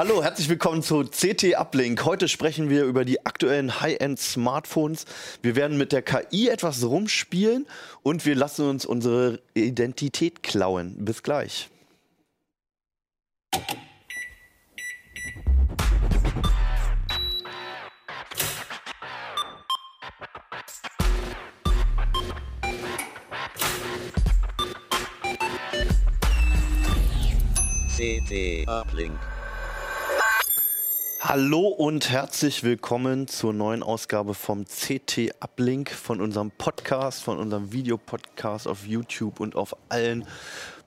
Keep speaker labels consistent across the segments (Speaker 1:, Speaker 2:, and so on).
Speaker 1: Hallo, herzlich willkommen zu CT Uplink. Heute sprechen wir über die aktuellen High-End Smartphones. Wir werden mit der KI etwas rumspielen und wir lassen uns unsere Identität klauen. Bis gleich.
Speaker 2: CT Uplink.
Speaker 1: Hallo und herzlich willkommen zur neuen Ausgabe vom CT Uplink, von unserem Podcast, von unserem Videopodcast auf YouTube und auf allen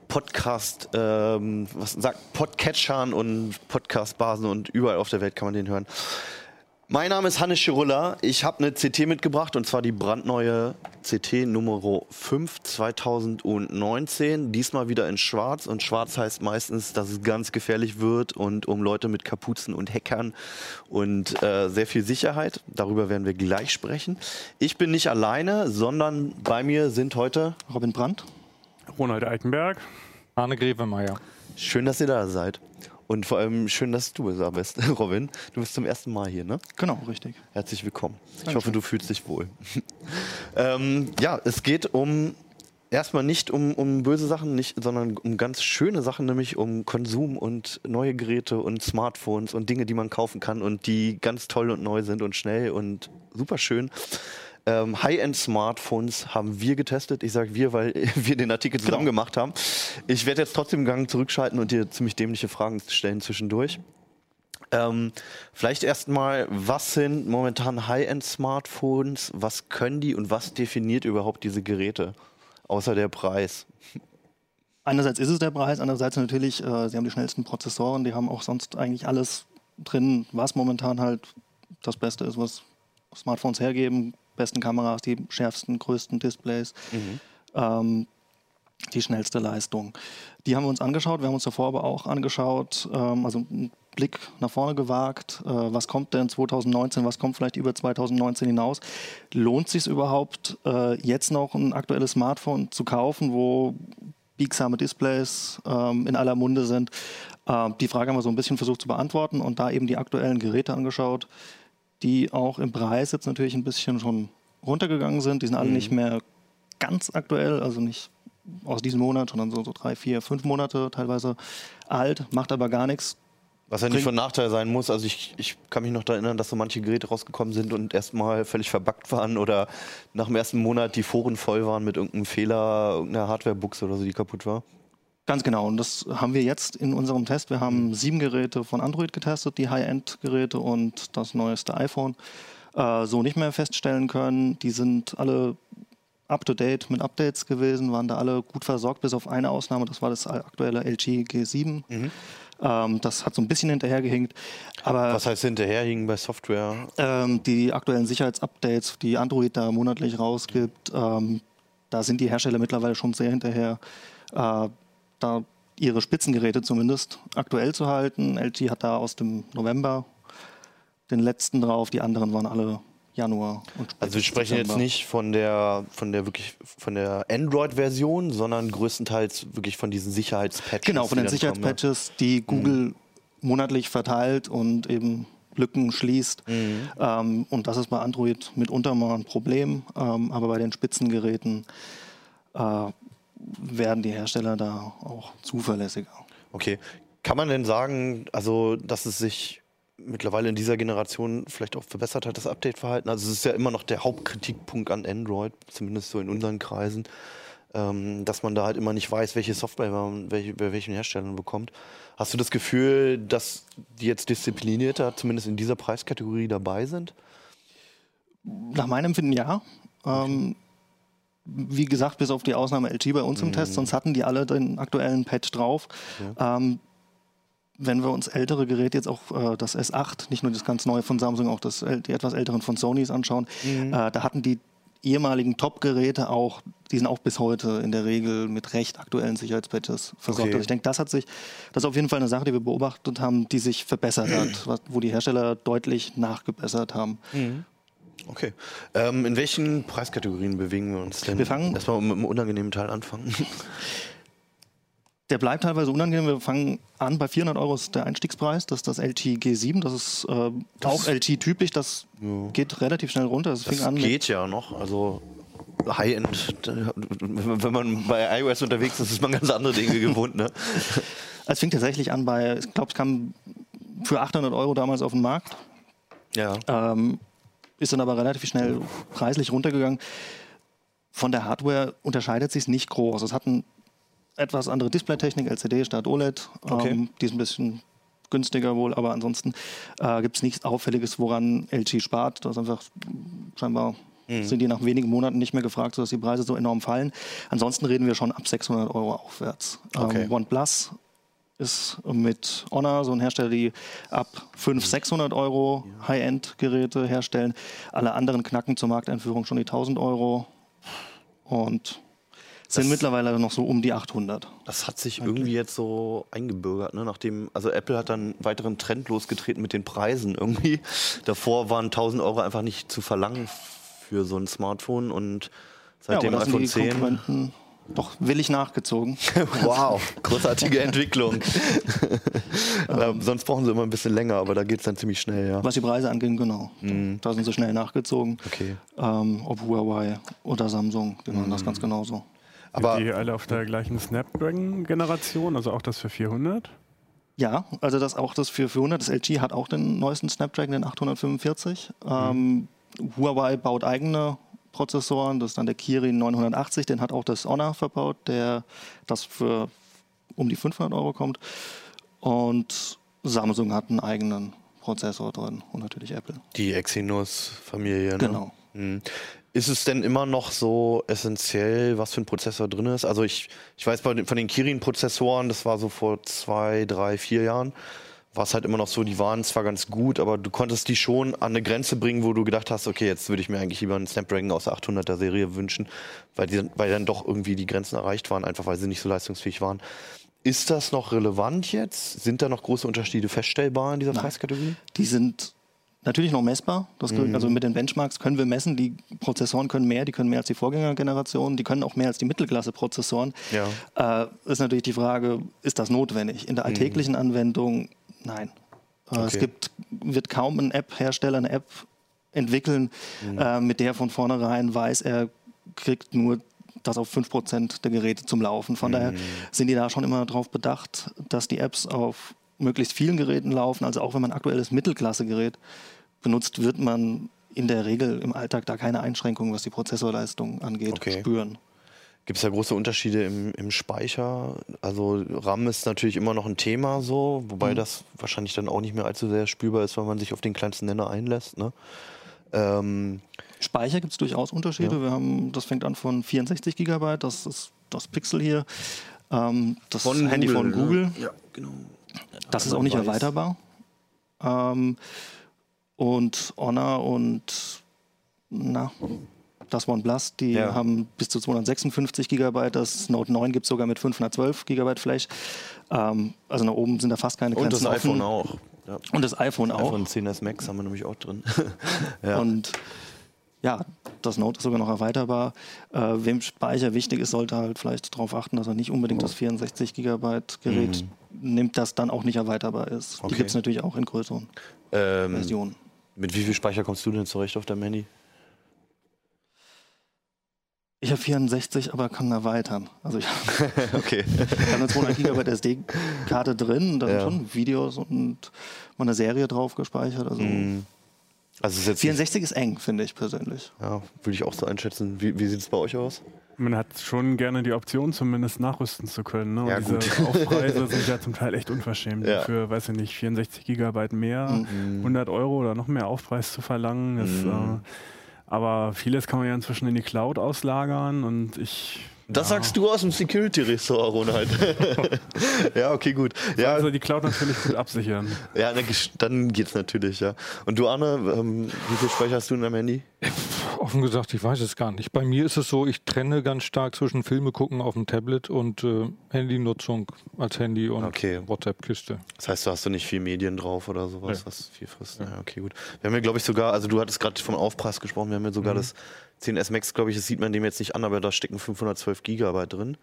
Speaker 1: Podcast, ähm, was sagt, Podcatchern und Podcastbasen und überall auf der Welt kann man den hören. Mein Name ist Hannes Schirulla. Ich habe eine CT mitgebracht und zwar die brandneue CT Nummer 5 2019. Diesmal wieder in Schwarz und Schwarz heißt meistens, dass es ganz gefährlich wird und um Leute mit Kapuzen und Hackern und äh, sehr viel Sicherheit. Darüber werden wir gleich sprechen. Ich bin nicht alleine, sondern bei mir sind heute
Speaker 3: Robin Brandt,
Speaker 4: Ronald Eichenberg,
Speaker 5: Arne Grevemeier.
Speaker 1: Schön, dass ihr da seid. Und vor allem schön, dass du da bist, Robin. Du bist zum ersten Mal hier, ne?
Speaker 3: Genau, richtig.
Speaker 1: Herzlich willkommen. Ich hoffe, du fühlst dich wohl. ähm, ja, es geht um erstmal nicht um, um böse Sachen, nicht, sondern um ganz schöne Sachen, nämlich um Konsum und neue Geräte und Smartphones und Dinge, die man kaufen kann und die ganz toll und neu sind und schnell und super schön. Ähm, High-End-Smartphones haben wir getestet. Ich sage wir, weil wir den Artikel zusammen
Speaker 3: Genau.
Speaker 1: gemacht haben. Ich werde jetzt trotzdem den Gang zurückschalten und dir ziemlich dämliche Fragen stellen zwischendurch. Ähm, vielleicht erstmal, was sind momentan High-End-Smartphones? Was können die und was definiert überhaupt diese Geräte? Außer der Preis.
Speaker 3: Einerseits ist es der Preis, andererseits natürlich, äh, sie haben die schnellsten Prozessoren, die haben auch sonst eigentlich alles drin, was momentan halt das Beste ist, was Smartphones hergeben. Besten Kameras, die schärfsten, größten Displays, ähm, die schnellste Leistung. Die haben wir uns angeschaut, wir haben uns davor aber auch angeschaut, ähm, also einen Blick nach vorne gewagt, äh, was kommt denn 2019, was kommt vielleicht über 2019 hinaus. Lohnt sich überhaupt, äh, jetzt noch ein aktuelles Smartphone zu kaufen, wo biegsame Displays ähm, in aller Munde sind. Ähm, die Frage haben wir so ein bisschen versucht zu beantworten und da eben die aktuellen Geräte angeschaut, die auch im Preis jetzt natürlich ein bisschen schon runtergegangen sind. Die sind alle nicht mehr ganz aktuell, also nicht aus diesem Monat, sondern so, so drei, vier, fünf Monate teilweise alt, macht aber gar nichts.
Speaker 1: Was ja nicht von Nachteil sein muss. Also ich, ich kann mich noch daran erinnern, dass so manche Geräte rausgekommen sind und erstmal völlig verbuggt waren oder nach dem ersten Monat die Foren voll waren mit irgendeinem Fehler, irgendeiner Hardware-Buchse oder so, die kaputt war.
Speaker 3: Ganz genau. Und das haben wir jetzt in unserem Test. Wir haben sieben Geräte von Android getestet, die High-End-Geräte und das neueste iPhone. Äh, so nicht mehr feststellen können. Die sind alle up-to-date mit Updates gewesen, waren da alle gut versorgt, bis auf eine Ausnahme. Das war das aktuelle LG G7. Ähm, das hat so ein bisschen hinterhergehinkt. Aber
Speaker 1: Was heißt hinterherhingen bei Software?
Speaker 3: ähm, die aktuellen Sicherheitsupdates, die Android da monatlich rausgibt, ähm, da sind die Hersteller mittlerweile schon sehr hinterher, äh, da ihre Spitzengeräte zumindest aktuell zu halten. LG hat da aus dem November den letzten drauf, die anderen waren alle Januar. Und
Speaker 1: Also wir sprechen jetzt
Speaker 3: Dezember.
Speaker 1: nicht von der von der wirklich von der Android-Version, sondern größtenteils wirklich von diesen Sicherheitspatches.
Speaker 3: Genau, von den
Speaker 1: kommen, ne?
Speaker 3: Sicherheitspatches, die Google monatlich verteilt und eben Lücken schließt. Ähm, und das ist bei Android mitunter mal ein Problem, ähm, aber bei den Spitzengeräten äh, werden die Hersteller da auch zuverlässiger.
Speaker 1: Okay. Kann man denn sagen, also dass es sich mittlerweile in dieser Generation vielleicht auch verbessert hat, das Update-Verhalten? Also es ist ja immer noch der Hauptkritikpunkt an Android, zumindest so in unseren Kreisen, ähm, dass man da halt immer nicht weiß, welche Software man welche, bei welchen Herstellern bekommt. Hast du das Gefühl, dass die jetzt disziplinierter, zumindest in dieser Preiskategorie dabei sind?
Speaker 3: Nach meinem Empfinden ja. Ähm, wie gesagt, bis auf die Ausnahme LG bei uns im Test, sonst hatten die alle den aktuellen Patch drauf. Ähm, wenn wir uns ältere Geräte jetzt auch äh, das S8, nicht nur das ganz neue von Samsung, auch das, die etwas älteren von Sonys anschauen, äh, da hatten die ehemaligen Top-Geräte auch, die sind auch bis heute in der Regel mit recht aktuellen Sicherheitspatches versorgt.
Speaker 1: Okay.
Speaker 3: Also ich denke, das hat sich, das ist auf jeden Fall eine Sache, die wir beobachtet haben, die sich verbessert hat, wo die Hersteller deutlich nachgebessert haben.
Speaker 1: Okay. Ähm, in welchen Preiskategorien bewegen wir uns denn?
Speaker 3: Wir fangen-
Speaker 1: Erstmal mit einem unangenehmen Teil anfangen.
Speaker 3: Der bleibt teilweise unangenehm. Wir fangen an bei 400 Euro ist der Einstiegspreis. Das ist das LT G7. Das ist äh, auch LT-typisch. Das geht relativ schnell runter. Das,
Speaker 1: Das geht ja noch. Also High-End, wenn man bei iOS unterwegs ist, ist man ganz andere Dinge gewohnt. Ne?
Speaker 3: Es fing tatsächlich an bei, ich glaube, es kam für 800 Euro damals auf den Markt,
Speaker 1: Ja.
Speaker 3: ähm, ist dann aber relativ schnell preislich runtergegangen. Von der Hardware unterscheidet sich nicht groß. Es hat eine etwas andere Displaytechnik, LCD statt OLED.
Speaker 1: Okay.
Speaker 3: Ähm, die ist ein bisschen günstiger wohl, aber ansonsten äh, gibt es nichts Auffälliges, woran LG spart. Das ist einfach scheinbar
Speaker 1: Mhm.
Speaker 3: sind die nach wenigen Monaten nicht mehr gefragt, sodass die Preise so enorm fallen. Ansonsten reden wir schon ab 600 Euro aufwärts.
Speaker 1: Okay.
Speaker 3: Ähm, OnePlus ist mit Honor so ein Hersteller, die ab 500, 600 Euro High-End-Geräte herstellen. Alle anderen knacken zur Markteinführung schon die 1000 Euro und sind
Speaker 1: Das-
Speaker 3: mittlerweile noch so um die 800.
Speaker 1: Das hat sich irgendwie jetzt so eingebürgert, ne? Nachdem, also Apple hat dann einen weiteren Trend losgetreten mit den Preisen irgendwie. Davor waren 1000 Euro einfach nicht zu verlangen für so ein Smartphone und seit dem
Speaker 3: aber da sind
Speaker 1: iPhone
Speaker 3: die
Speaker 1: 10.
Speaker 3: Doch willig nachgezogen.
Speaker 1: Wow, großartige Entwicklung. ähm, sonst brauchen sie immer ein bisschen länger, aber da geht es dann ziemlich schnell, ja.
Speaker 3: Was die Preise angeht, genau. Da sind sie schnell nachgezogen.
Speaker 1: Okay.
Speaker 3: Ähm, ob Huawei oder Samsung, die machen das ganz genauso.
Speaker 1: Aber
Speaker 4: Sind die alle auf der gleichen Snapdragon-Generation, also auch das für 400?
Speaker 3: Ja, also das auch das für 400. Das LG hat auch den neuesten Snapdragon, den 845. Ähm, Huawei baut eigene Prozessoren. Das ist dann der Kirin 980. Den hat auch das Honor verbaut, der das für um die 500 Euro kommt. Und Samsung hat einen eigenen Prozessor drin und natürlich Apple.
Speaker 1: die Exynos-Familie, ne?
Speaker 3: Genau.
Speaker 1: Mhm. Ist es denn immer noch so essentiell, was für ein Prozessor drin ist? Also ich, ich weiß von den Kirin-Prozessoren, das war so vor zwei, drei, vier Jahren, war es halt immer noch so, die waren zwar ganz gut, aber du konntest die schon an eine Grenze bringen, wo du gedacht hast, okay, jetzt würde ich mir eigentlich lieber einen Snapdragon aus der 800er Serie wünschen, weil, die, weil dann doch irgendwie die Grenzen erreicht waren, einfach weil sie nicht so leistungsfähig waren. Ist das noch relevant jetzt? Sind da noch große Unterschiede feststellbar in dieser Preiskategorie?
Speaker 3: Die sind natürlich noch messbar. Das,
Speaker 1: Mhm.
Speaker 3: Also mit den Benchmarks können wir messen. Die Prozessoren können mehr, die können mehr als die Vorgängergenerationen, die können auch mehr als die Mittelklasse-Prozessoren.
Speaker 1: Ja.
Speaker 3: Äh, ist natürlich die Frage, ist das notwendig? In der alltäglichen Anwendung, nein. Es
Speaker 1: Okay.
Speaker 3: gibt, wird kaum ein App-Hersteller eine App entwickeln, äh, mit der von vornherein weiß, er kriegt nur das auf 5% der Geräte zum Laufen. Von daher sind die da schon immer darauf bedacht, dass die Apps auf möglichst vielen Geräten laufen. Also auch wenn man ein aktuelles Mittelklasse-Gerät benutzt, wird man in der Regel im Alltag da keine Einschränkungen, was die Prozessorleistung angeht,
Speaker 1: Okay.
Speaker 3: spüren.
Speaker 1: Gibt es da große Unterschiede im, im Speicher? Also RAM ist natürlich immer noch ein Thema so, wobei
Speaker 3: Mhm.
Speaker 1: das wahrscheinlich dann auch nicht mehr allzu sehr spürbar ist, weil man sich auf den kleinsten Nenner einlässt. Ne? Ähm,
Speaker 3: Speicher gibt es durchaus Unterschiede. Wir haben, das fängt an von 64 GB, das ist das Pixel hier. Ähm, das Handy von? Google.
Speaker 1: Ja, genau.
Speaker 3: Das ist auch nicht
Speaker 1: weiß.
Speaker 3: erweiterbar. Ähm, und Honor und na, das OnePlus, die
Speaker 1: Ja.
Speaker 3: haben bis zu 256 GB. Das Note 9 gibt es sogar mit 512 GB Flash. Ähm, also nach oben sind da fast keine
Speaker 1: Und das
Speaker 3: Grenzen
Speaker 1: iPhone
Speaker 3: offen.
Speaker 1: auch. Ja.
Speaker 3: Und das iPhone auch.
Speaker 1: iPhone 10s Max haben wir nämlich auch drin. ja.
Speaker 3: Und ja, das Note ist sogar noch erweiterbar. Äh, wem Speicher wichtig ist, sollte halt vielleicht darauf achten, dass er nicht unbedingt das 64 GB Gerät nimmt, das dann auch nicht erweiterbar ist.
Speaker 1: Mhm. Okay.
Speaker 3: Die gibt es natürlich auch in größeren
Speaker 1: ähm,
Speaker 3: Versionen.
Speaker 1: mit wie viel Speicher kommst du denn zurecht auf deinem Handy?
Speaker 3: Ich habe 64, aber kann erweitern. Also ich
Speaker 1: okay.
Speaker 3: habe eine 200 GB SD-Karte drin, da
Speaker 1: Ja.
Speaker 3: sind schon Videos und mal eine Serie drauf gespeichert. Also
Speaker 1: Mhm. Also ist jetzt
Speaker 3: 64 ist eng, finde ich persönlich.
Speaker 1: ja, würde ich auch so einschätzen. Wie, wie sieht es bei euch aus?
Speaker 4: Man hat schon gerne die Option, zumindest nachrüsten zu können. Ne? Und
Speaker 1: Ja,
Speaker 4: diese
Speaker 1: gut.
Speaker 4: Aufpreise sind ja zum Teil echt unverschämt.
Speaker 1: Ja.
Speaker 4: Für, weiß ich nicht, 64 Gigabyte mehr, 100 Euro oder noch mehr Aufpreis zu verlangen. Das,
Speaker 1: Mhm.
Speaker 4: äh, aber vieles kann man ja inzwischen in die Cloud auslagern und ich.
Speaker 1: Das
Speaker 4: ja,
Speaker 1: sagst du aus dem Security-Ressort, Ronald. ja, okay, gut. Ja,
Speaker 4: Also die Cloud natürlich gut absichern.
Speaker 1: ja dann geht's natürlich, ja. Und du, Arne, ähm, wie viel Speicher hast du in deinem Handy?
Speaker 5: Offen gesagt, ich weiß es gar nicht. Bei mir ist es so, ich trenne ganz stark zwischen Filme gucken auf dem Tablet und äh, Handynutzung als Handy und
Speaker 1: Okay.
Speaker 5: WhatsApp-Kiste.
Speaker 1: Das heißt, du hast du nicht viel Medien drauf oder sowas,
Speaker 5: Nee.
Speaker 1: was viel frisst. Ja. okay, gut. Wir haben ja, glaube ich, sogar, also du hattest gerade vom Aufpreis gesprochen, wir haben ja sogar das 10S Max, glaube ich, das sieht man dem jetzt nicht an, aber da stecken 512 Gigabyte drin.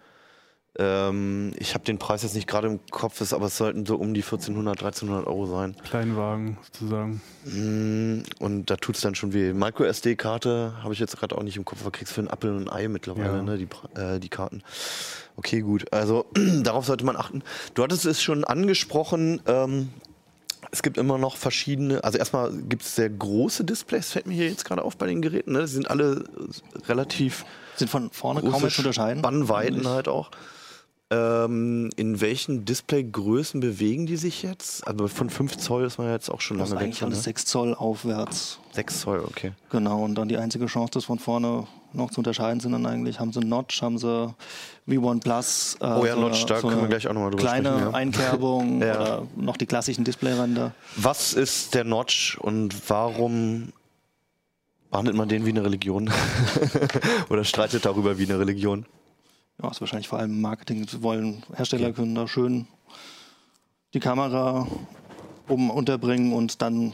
Speaker 1: Ähm, ich habe den Preis jetzt nicht gerade im Kopf, ist, aber es sollten so um die 1400, 1300 Euro sein.
Speaker 4: Kleinwagen sozusagen.
Speaker 1: Mm, Und da tut es dann schon weh. Micro SD-Karte habe ich jetzt gerade auch nicht im Kopf, aber kriegst für einen Apfel und ein Ei mittlerweile,
Speaker 4: Ja.
Speaker 1: ne, die, äh, die Karten. Okay, gut. Also darauf sollte man achten. Du hattest es schon angesprochen, ähm, es gibt immer noch verschiedene, also erstmal gibt es sehr große Displays, fällt mir hier jetzt gerade auf bei den Geräten. Ne? Die sind alle relativ
Speaker 3: Sind von vorne kaum zu unterscheiden.
Speaker 1: Spannweiten halt auch. Ähm, in welchen Displaygrößen bewegen die sich jetzt? Also von 5 Zoll ist man ja jetzt auch schon
Speaker 3: Das ist
Speaker 1: lange weg.
Speaker 3: eigentlich
Speaker 1: von, ne?
Speaker 3: 6 Zoll aufwärts.
Speaker 1: 6 Zoll, okay.
Speaker 3: Genau, und dann die einzige Chance, das von vorne noch zu unterscheiden, sind dann eigentlich, haben sie Notch, haben sie V1 Plus. äh,
Speaker 1: Oh ja,
Speaker 3: so
Speaker 1: Notch,
Speaker 3: eine-
Speaker 1: da
Speaker 3: so
Speaker 1: können wir gleich auch noch mal drüber
Speaker 3: Kleine
Speaker 1: sprechen, ja.
Speaker 3: Einkerbung
Speaker 1: Ja.
Speaker 3: oder noch die klassischen Displayränder.
Speaker 1: Was ist der Notch und warum behandelt man den wie eine Religion? Oder streitet darüber wie eine Religion?
Speaker 3: Ja, ist wahrscheinlich vor allem Marketing. Sie wollen, Hersteller können da schön die Kamera oben unterbringen und dann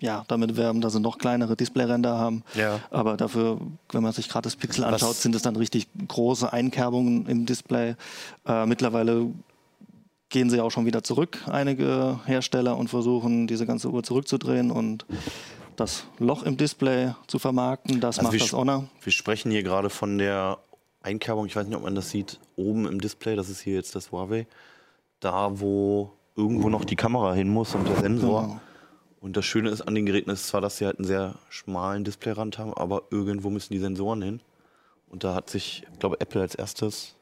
Speaker 3: ja, damit werben, dass sie noch kleinere Displayränder haben.
Speaker 1: Ja.
Speaker 3: Aber dafür, wenn man sich gerade das Pixel
Speaker 1: Was-
Speaker 3: anschaut, sind es dann richtig große Einkerbungen im Display. Äh, mittlerweile gehen sie auch schon wieder zurück, einige Hersteller, und versuchen, diese ganze Uhr zurückzudrehen und das Loch im Display zu vermarkten. Das
Speaker 1: Also
Speaker 3: macht das Honor.
Speaker 1: Wir sprechen hier gerade von der Einkerbung, ich weiß nicht, ob man das sieht, oben im Display, das ist hier jetzt das Huawei, da wo irgendwo noch die Kamera hin muss und der Sensor.
Speaker 3: Genau.
Speaker 1: Und das Schöne ist an den Geräten ist zwar, dass sie halt einen sehr schmalen Displayrand haben, aber irgendwo müssen die Sensoren hin. Und da hat sich, ich glaube, Apple als erstes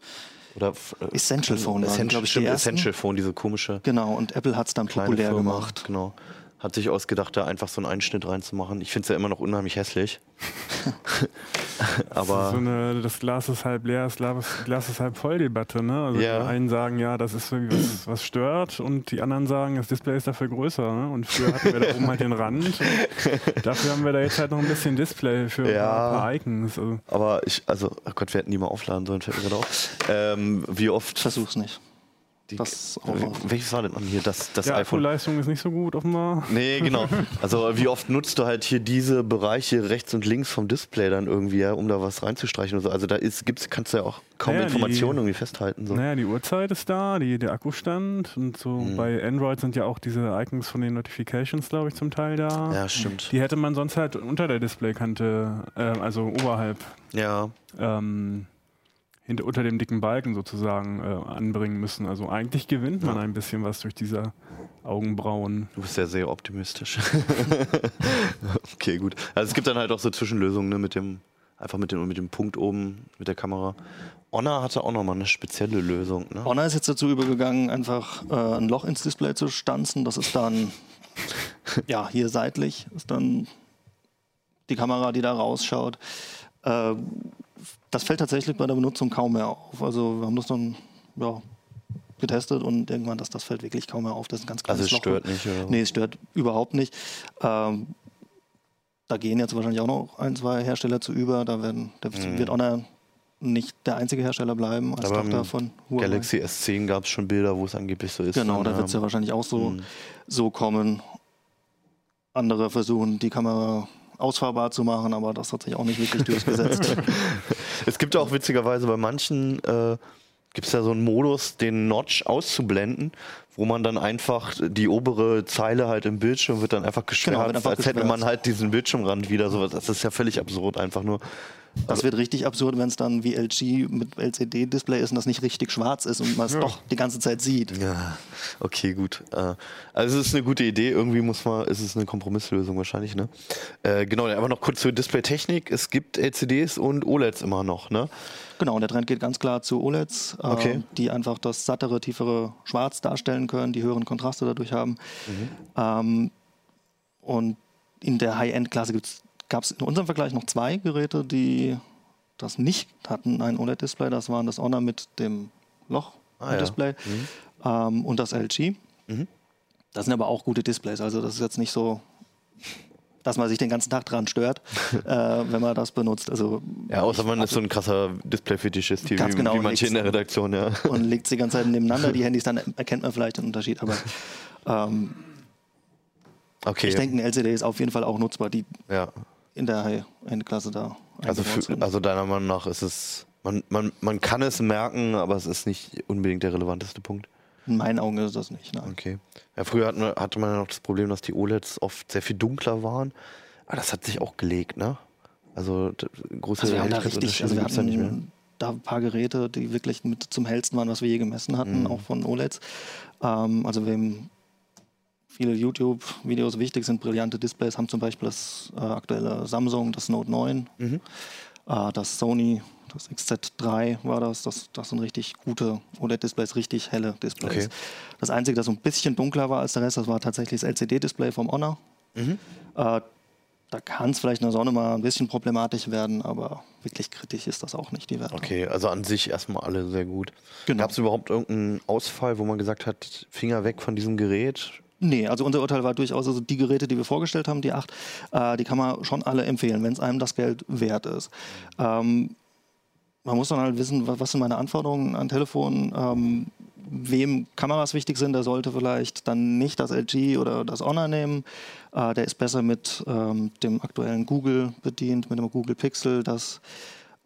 Speaker 1: oder äh,
Speaker 3: Essential Phone waren,
Speaker 1: Essential,
Speaker 3: glaub ich,
Speaker 1: stimmt. Essential Phone, diese komische
Speaker 3: Genau, und Apple hat es dann populär
Speaker 1: Firma,
Speaker 3: gemacht.
Speaker 1: Genau. Hat sich ausgedacht, da einfach so einen Einschnitt reinzumachen. Ich finde es ja immer noch unheimlich hässlich. aber
Speaker 4: so eine, das Glas ist halb leer, das Glas, Glas ist halb voll Debatte. Ne? Also
Speaker 1: Ja.
Speaker 4: die einen sagen, ja, das ist irgendwie was, was stört und die anderen sagen, das Display ist dafür größer. Ne? Und früher hatten wir da oben halt den Rand. Dafür haben wir da jetzt halt noch ein bisschen Display für
Speaker 1: Ja.
Speaker 4: ein paar Icons. Also,
Speaker 1: Aber ich, also, oh Gott, wir hätten die mal aufladen sollen, fällt mir gerade auf. Ähm, wie oft.
Speaker 3: Versuch's nicht.
Speaker 1: Die,
Speaker 3: das
Speaker 1: welches war denn hier? Das, das
Speaker 4: ja,
Speaker 1: iPhone.
Speaker 4: Akkuleistung ist nicht so gut offenbar.
Speaker 1: Nee, genau. Also wie oft nutzt du halt hier diese Bereiche rechts und links vom Display dann irgendwie, ja, um da was reinzustreichen so. Also da ist, gibt's, kannst du ja auch kaum
Speaker 4: Naja, die-
Speaker 1: Informationen irgendwie festhalten. So.
Speaker 4: Naja, die Uhrzeit ist da, die, der Akkustand und so
Speaker 1: Mhm.
Speaker 4: bei Android sind ja auch diese Icons von den Notifications, glaube ich, zum Teil da.
Speaker 1: Ja, stimmt.
Speaker 4: Die hätte man sonst halt unter der Displaykante, äh, also oberhalb,
Speaker 1: Ja,
Speaker 4: ähm, hinter, unter dem dicken Balken sozusagen äh, anbringen müssen. Also eigentlich gewinnt man ein bisschen was durch diese Augenbrauen.
Speaker 1: du bist ja sehr optimistisch. okay, gut. Also es gibt dann halt auch so Zwischenlösungen, ne, mit dem, einfach mit dem, mit dem Punkt oben, mit der Kamera. Honor hatte auch nochmal eine spezielle Lösung, ne?
Speaker 3: Honor ist jetzt dazu übergegangen, einfach äh, ein Loch ins Display zu stanzen. Das ist dann, ja, hier seitlich ist dann die Kamera, die da rausschaut. Äh, das fällt tatsächlich bei der Benutzung kaum mehr auf. Also wir haben das dann ja, getestet und irgendwann, dass das fällt wirklich kaum mehr auf. Das ist ein ganz
Speaker 1: Also
Speaker 3: kleines
Speaker 1: es
Speaker 3: Loch.
Speaker 1: stört nicht, oder?
Speaker 3: Nee, es stört überhaupt nicht. Ähm, da gehen jetzt wahrscheinlich auch noch ein, zwei Hersteller zu über. Da werden, da wird Honor nicht der einzige Hersteller bleiben als
Speaker 1: Mhm. Aber
Speaker 3: Tochter von Huawei.
Speaker 1: Galaxy S10 gab es schon Bilder, wo es angeblich so ist.
Speaker 3: Genau, da wird es ja wahrscheinlich auch so,
Speaker 1: Mhm.
Speaker 3: so kommen. Andere versuchen, die Kamera ausfahrbar zu machen, aber das hat sich auch nicht wirklich durchgesetzt.
Speaker 1: Es gibt auch witzigerweise bei manchen, äh, gibt es ja so einen Modus, den Notch auszublenden, wo man dann einfach die obere Zeile halt im Bildschirm wird dann einfach geschwärzt,
Speaker 3: Genau, einfach
Speaker 1: als hätte
Speaker 3: geschwärzt.
Speaker 1: man halt diesen Bildschirmrand wieder. So, das ist ja völlig absurd einfach nur.
Speaker 3: Das wird richtig absurd, wenn es dann wie LG mit LCD-Display ist und das nicht richtig schwarz ist und man es doch die ganze Zeit sieht.
Speaker 1: Ja, okay, gut. Äh, also es ist eine gute Idee. Irgendwie muss man, ist es eine Kompromisslösung wahrscheinlich, ne? Äh, genau, aber noch kurz zur Displaytechnik. Es gibt LCDs und OLEDs immer noch, ne?
Speaker 3: Genau, und der Trend geht ganz klar zu OLEDs, äh,
Speaker 1: Okay.
Speaker 3: die einfach das sattere, tiefere Schwarz darstellen können, die höheren Kontraste dadurch haben.
Speaker 1: Mhm.
Speaker 3: Ähm, und in der High-End-Klasse gab es in unserem Vergleich noch zwei Geräte, die das nicht hatten, ein OLED-Display. Das waren das Honor mit dem Loch
Speaker 1: Ah, ja.
Speaker 3: Display ähm, und das LG.
Speaker 1: Mhm.
Speaker 3: Das sind aber auch gute Displays. Also das ist jetzt nicht so, dass man sich den ganzen Tag dran stört, äh, wenn man das benutzt. Also
Speaker 1: Ja, außer man ist so ein krasser Display-Fetischist, wie,
Speaker 3: genau,
Speaker 1: wie manche in der. Redaktion, ja.
Speaker 3: und legt sie die ganze Zeit nebeneinander, die Handys, dann erkennt man vielleicht den Unterschied. Aber ähm,
Speaker 1: Okay.
Speaker 3: ich denke, ein LCD ist auf jeden Fall auch nutzbar, die
Speaker 1: ja.
Speaker 3: in der High-End-Klasse da
Speaker 1: Also, für, also deiner Meinung nach ist es, Man, man, man kann es merken, aber es ist nicht unbedingt der relevanteste Punkt.
Speaker 3: In meinen Augen ist das nicht. Nein.
Speaker 1: Okay. Ja, früher hatten hatte man ja noch das Problem, dass die OLEDs oft sehr viel dunkler waren. Aber das hat sich auch gelegt, ne? Also große
Speaker 3: Also wir haben da richtig, also wir
Speaker 1: gibt's da nicht mehr.
Speaker 3: hatten da ein paar Geräte, die wirklich mit zum hellsten waren, was wir je gemessen hatten,
Speaker 1: Mhm.
Speaker 3: auch von OLEDs. Ähm, also wem viele YouTube-Videos wichtig sind, brillante Displays, haben zum Beispiel das äh, aktuelle Samsung, das Note 9,
Speaker 1: Mhm.
Speaker 3: äh, das Sony, das XZ3 war das. Das, das sind richtig gute OLED-Displays, richtig helle Displays.
Speaker 1: Okay.
Speaker 3: Das Einzige, das so ein bisschen dunkler war als der Rest, das war tatsächlich das LCD-Display vom Honor.
Speaker 1: Mhm.
Speaker 3: Äh, da kann es vielleicht in der Sonne mal ein bisschen problematisch werden, aber wirklich kritisch ist das auch nicht, die Werte.
Speaker 1: Okay, also an sich erstmal alle sehr gut.
Speaker 3: Genau.
Speaker 1: Gab es überhaupt irgendeinen Ausfall, wo man gesagt hat, Finger weg von diesem Gerät?
Speaker 3: Nee, also unser Urteil war durchaus, also die Geräte, die wir vorgestellt haben, die acht, äh, die kann man schon alle empfehlen, wenn es einem das Geld wert ist. Ähm, man muss dann halt wissen, was, sind meine Anforderungen an Telefon. Ähm, wem Kameras wichtig sind, der sollte vielleicht dann nicht das LG oder das Honor nehmen. Äh, der ist besser mit ähm, dem aktuellen Google bedient, mit dem Google Pixel. Das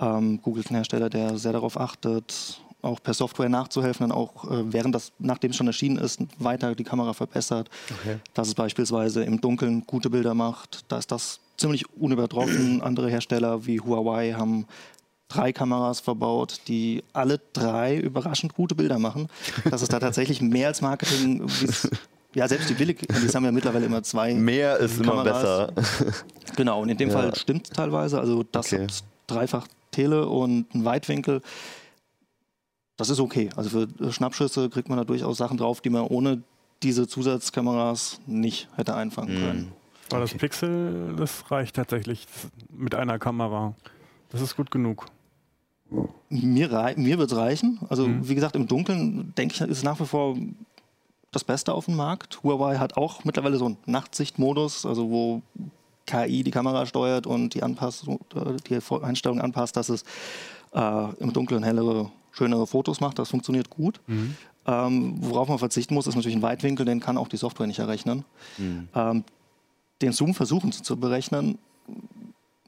Speaker 3: ähm, Google ist ein Hersteller, der sehr darauf achtet, auch per Software nachzuhelfen, dann auch äh, während das, nachdem es schon erschienen ist, weiter die Kamera verbessert.
Speaker 1: Okay.
Speaker 3: Dass es beispielsweise im Dunkeln gute Bilder macht. Da ist das ziemlich unübertroffen. Andere Hersteller wie Huawei haben drei Kameras verbaut, die alle drei überraschend gute Bilder machen. Das ist da tatsächlich mehr als Marketing. Ja, selbst die billig, die haben ja mittlerweile immer zwei.
Speaker 1: Mehr ist immer
Speaker 3: Kameras.
Speaker 1: besser.
Speaker 3: Genau, und in dem
Speaker 1: Ja.
Speaker 3: Fall stimmt es teilweise. Also das
Speaker 1: Okay.
Speaker 3: hat dreifach Tele und ein Weitwinkel. Das ist okay. Also für Schnappschüsse kriegt man da durchaus Sachen drauf, die man ohne diese Zusatzkameras nicht hätte einfangen können.
Speaker 1: Mhm.
Speaker 4: Aber das Pixel, das reicht tatsächlich mit einer Kamera. Das ist gut genug.
Speaker 3: Mir, mir wird es reichen. Also
Speaker 4: Mhm.
Speaker 3: wie gesagt, im Dunkeln denke ich, ist nach wie vor das Beste auf dem Markt. Huawei hat auch mittlerweile so einen Nachtsichtmodus, also wo KI die Kamera steuert und die, Anpassung, die Einstellung anpasst, dass es äh, im Dunkeln hellere, schönere Fotos macht. Das funktioniert gut. Ähm, worauf man verzichten muss, ist natürlich ein Weitwinkel, den kann auch die Software nicht errechnen.
Speaker 1: Mhm.
Speaker 3: Ähm, den Zoom versuchen zu berechnen,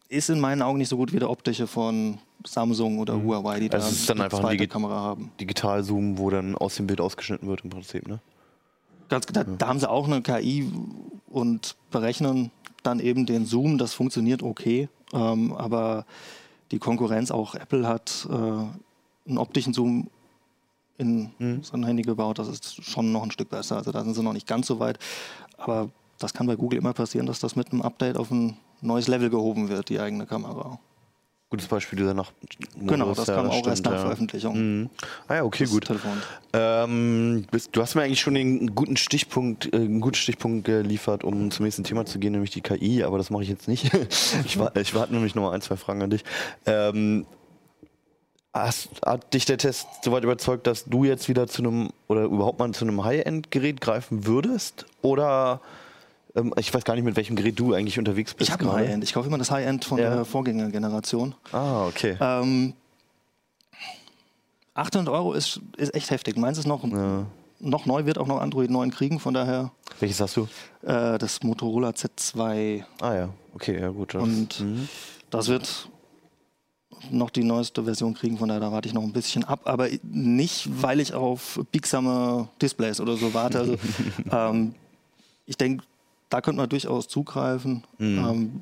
Speaker 3: ist in meinen Augen nicht so gut wie der optische von Samsung oder Huawei, die
Speaker 1: Also
Speaker 3: da
Speaker 1: ist dann
Speaker 3: eine
Speaker 1: einfach ein
Speaker 3: zweite
Speaker 1: Digi-
Speaker 3: Kamera haben.
Speaker 1: Digitalzoom, wo dann aus dem Bild ausgeschnitten wird im Prinzip, ne?
Speaker 3: Ganz, da, da haben sie auch eine KI und berechnen dann eben den Zoom. Das funktioniert okay, ähm, aber die Konkurrenz, auch Apple hat äh, einen optischen Zoom in
Speaker 1: Mhm.
Speaker 3: sein Handy gebaut. Das ist schon noch ein Stück besser. Also da sind sie noch nicht ganz so weit. Aber das kann bei Google immer passieren, dass das mit einem Update auf ein neues Level gehoben wird, die eigene Kamera.
Speaker 1: Gutes Beispiel dieser Nacht.
Speaker 3: genau, das kam auch erst nach Veröffentlichung.
Speaker 1: Mhm. Ah ja, okay, gut. Ähm, bist, du hast mir eigentlich schon den guten Stichpunkt, äh, einen guten Stichpunkt geliefert, um zum nächsten Thema zu gehen, nämlich die KI, aber das mache ich jetzt nicht. ich, wa- ich warte nämlich noch mal ein, zwei Fragen an dich. Ähm, hast, hat dich der Test soweit überzeugt, dass du jetzt wieder zu einem oder überhaupt mal zu einem High-End-Gerät greifen würdest? Oder ähm, ich weiß gar nicht, mit welchem Gerät du eigentlich unterwegs bist.
Speaker 3: Ich habe ein. High-End. Ich kaufe immer das High-End von
Speaker 1: Ja.
Speaker 3: der Vorgängergeneration.
Speaker 1: Ah, okay.
Speaker 3: Ähm, 800 Euro ist, ist echt heftig. Meins ist noch,
Speaker 1: Ja.
Speaker 3: noch neu, wird auch noch Android 9 kriegen, von daher
Speaker 1: Welches hast du?
Speaker 3: äh, das Motorola Z2.
Speaker 1: Ah ja, okay, ja gut. Das,
Speaker 3: Und
Speaker 1: mhm.
Speaker 3: das wird noch die neueste Version kriegen, von daher da warte ich noch ein bisschen ab, aber nicht, weil ich auf biegsame Displays oder so warte. Also, ähm, ich denke, da könnte man durchaus zugreifen.
Speaker 1: Mhm.
Speaker 3: Ähm,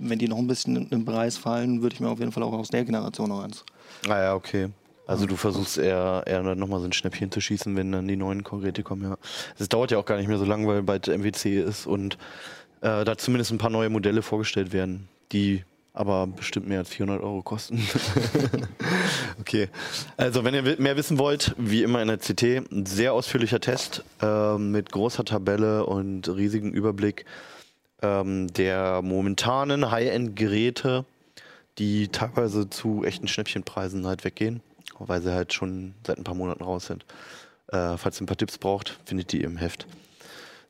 Speaker 3: wenn die noch ein bisschen in- im Preis fallen, würde ich mir auf jeden Fall auch aus der Generation noch eins.
Speaker 1: Ah ja, okay. Also du versuchst eher, eher nochmal so ein Schnäppchen zu schießen, wenn dann die neuen Geräte kommen, ja. Es dauert ja auch gar nicht mehr so lange, weil bald MWC ist und äh, da zumindest ein paar neue Modelle vorgestellt werden, die aber bestimmt mehr als 400 Euro kosten. okay. Also wenn ihr mehr wissen wollt, wie immer in der CT, ein sehr ausführlicher Test ähm, mit großer Tabelle und riesigem Überblick ähm, der momentanen High-End-Geräte, die teilweise zu echten Schnäppchenpreisen halt weggehen, weil sie halt schon seit ein paar Monaten raus sind. Äh, falls ihr ein paar Tipps braucht, findet ihr im Heft.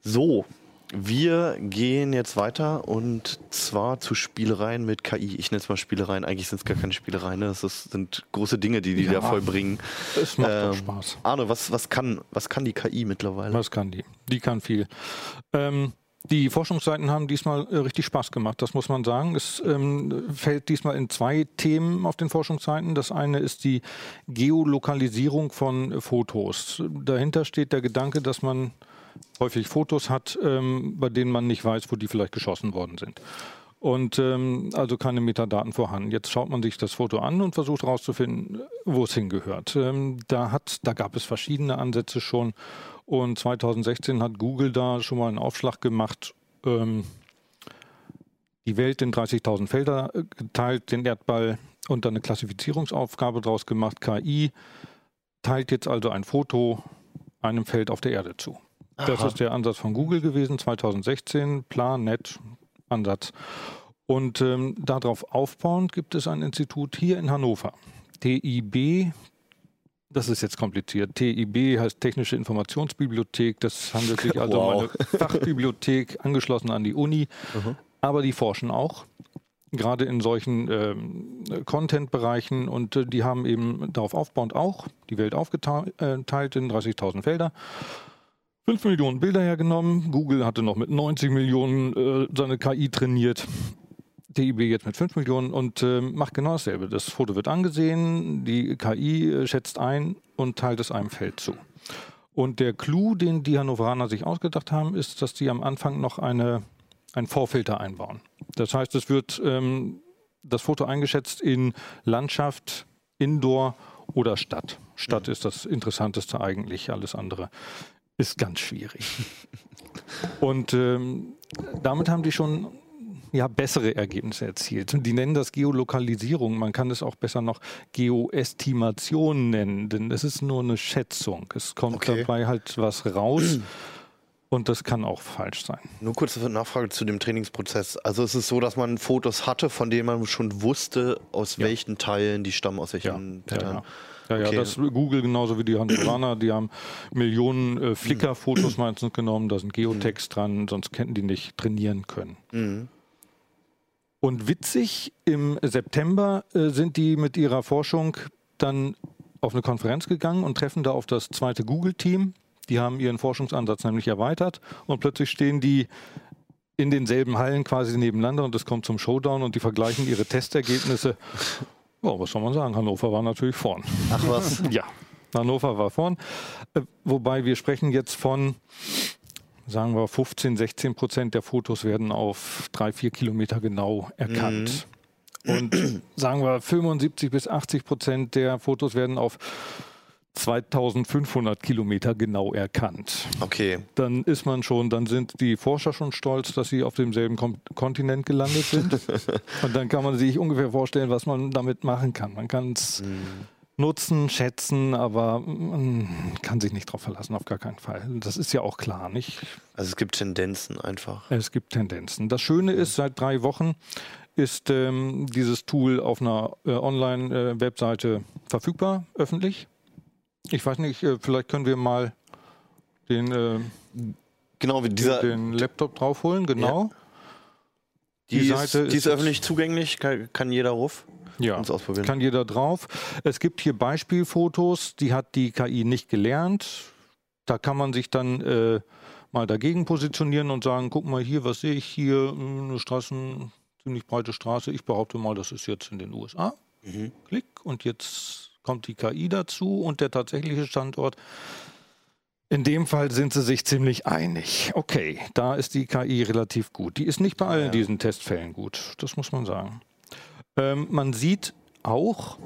Speaker 1: So, wir gehen jetzt weiter und zwar zu Spielereien mit KI. Ich nenne es mal Spielereien, eigentlich sind es gar keine Spielereien, ne? das ist, sind große Dinge, die die
Speaker 5: Ja.
Speaker 1: da vollbringen.
Speaker 5: Es macht
Speaker 1: Ähm,
Speaker 5: doch Spaß.
Speaker 1: Arne, was, was, kann, was kann die KI mittlerweile?
Speaker 5: Was kann die? Die kann viel. Ähm, Die Forschungsseiten haben diesmal äh, richtig Spaß gemacht, das muss man sagen. Es ähm, fällt diesmal in zwei Themen auf den Forschungsseiten. Das eine ist die Geolokalisierung von Fotos. Dahinter steht der Gedanke, dass man häufig Fotos hat, ähm, bei denen man nicht weiß, wo die vielleicht geschossen worden sind. Und ähm, also keine Metadaten vorhanden. Jetzt schaut man sich das Foto an und versucht herauszufinden, wo es hingehört. Ähm, da, hat, da gab es verschiedene Ansätze schon. Und 2016 hat Google da schon mal einen Aufschlag gemacht. Ähm, die Welt in 30.000 Felder äh, geteilt, den Erdball und dann eine Klassifizierungsaufgabe daraus gemacht. KI teilt jetzt also ein Foto einem Feld auf der Erde zu. Das
Speaker 1: Aha.
Speaker 5: ist der Ansatz von Google gewesen, 2016, Planet Ansatz. Und ähm, darauf aufbauend gibt es ein Institut hier in Hannover, TIB. Das ist jetzt kompliziert. TIB heißt Technische Informationsbibliothek. Das handelt sich also
Speaker 1: Wow.
Speaker 5: um eine Fachbibliothek, angeschlossen an die Uni. Aber die forschen auch, gerade in solchen ähm, Content-Bereichen. Und äh, die haben eben darauf aufbauend auch die Welt aufgeteilt in 30.000 Felder. 5 Millionen Bilder hergenommen. Google hatte noch mit 90 Millionen äh, seine KI trainiert. TIB jetzt mit 5 Millionen und äh, macht genau dasselbe. Das Foto wird angesehen, die KI äh, schätzt ein und teilt es einem Feld zu. Und der Clou, den die Hannoveraner sich ausgedacht haben, ist, dass die am Anfang noch eine, einen Vorfilter einbauen. Das heißt, es wird ähm, das Foto eingeschätzt in Landschaft, Indoor oder Stadt. Stadt ist das Interessanteste eigentlich, alles andere ist ganz schwierig. Und ähm, damit haben die schon ja, bessere Ergebnisse erzielt. Die nennen das Geolokalisierung. Man kann es auch besser noch Geoestimation nennen, denn es ist nur eine Schätzung. Es kommt
Speaker 1: Okay.
Speaker 5: dabei halt was raus und das kann auch falsch sein.
Speaker 1: Nur kurze Nachfrage zu dem Trainingsprozess. Also es ist so, dass man Fotos hatte, von denen man schon wusste, aus
Speaker 5: Ja.
Speaker 1: welchen Teilen die stammen, aus welchen
Speaker 5: Ja,
Speaker 1: Teilen.
Speaker 5: ja. Ja, ja,
Speaker 1: Okay.
Speaker 5: das Google genauso wie die Hannoveraner, die haben Millionen äh, Flickr-Fotos meistens genommen, da sind Geotext dran, sonst hätten die nicht trainieren können.
Speaker 1: Mhm.
Speaker 5: Und witzig, im September äh, sind die mit ihrer Forschung dann auf eine Konferenz gegangen und treffen da auf das zweite Google-Team. Die haben ihren Forschungsansatz nämlich erweitert und plötzlich stehen die in denselben Hallen quasi nebeneinander und es kommt zum Showdown und die vergleichen ihre Testergebnisse. Ja, was soll man sagen? Hannover war natürlich vorn.
Speaker 1: Ach was.
Speaker 5: Ja, Hannover war vorn. Äh, wobei wir sprechen jetzt von, sagen wir, 15, 16 Prozent der Fotos werden auf drei, vier Kilometer genau erkannt. Und sagen wir, 75 bis 80 Prozent der Fotos werden auf 2500 Kilometer genau erkannt.
Speaker 1: Okay.
Speaker 5: Dann ist man schon, dann sind die Forscher schon stolz, dass sie auf demselben Kom Kontinent gelandet sind. Und dann kann man sich ungefähr vorstellen, was man damit machen kann. Man kann es nutzen, schätzen, aber man kann sich nicht darauf verlassen, auf gar keinen Fall. Das ist ja auch klar, nicht?
Speaker 1: Also es gibt Tendenzen einfach.
Speaker 5: Es gibt Tendenzen. Das Schöne ist, seit drei Wochen ist ähm, dieses Tool auf einer äh, Online-Webseite verfügbar, öffentlich. Ich weiß nicht, äh, vielleicht können wir mal den, äh,
Speaker 1: Genau, dieser,
Speaker 5: den Laptop draufholen, genau.
Speaker 1: die,
Speaker 5: die
Speaker 1: ist,
Speaker 5: Seite
Speaker 1: die ist
Speaker 5: ist-
Speaker 1: öffentlich zugänglich, kann, kann jeder ruf
Speaker 5: Ja, kann jeder drauf. Es gibt hier Beispielfotos, die hat die KI nicht gelernt. Da kann man sich dann äh, mal dagegen positionieren und sagen, guck mal hier, was sehe ich hier, Hm, eine Straßen, ziemlich breite Straße. Ich behaupte mal, das ist jetzt in den USA.
Speaker 1: Mhm.
Speaker 5: Klick und jetzt kommt die KI dazu und der tatsächliche Standort. In dem Fall sind sie sich ziemlich einig. Okay, da ist die KI relativ gut. Die ist nicht bei allen
Speaker 1: Ja.
Speaker 5: diesen Testfällen gut, das muss man sagen. Ähm, man sieht auch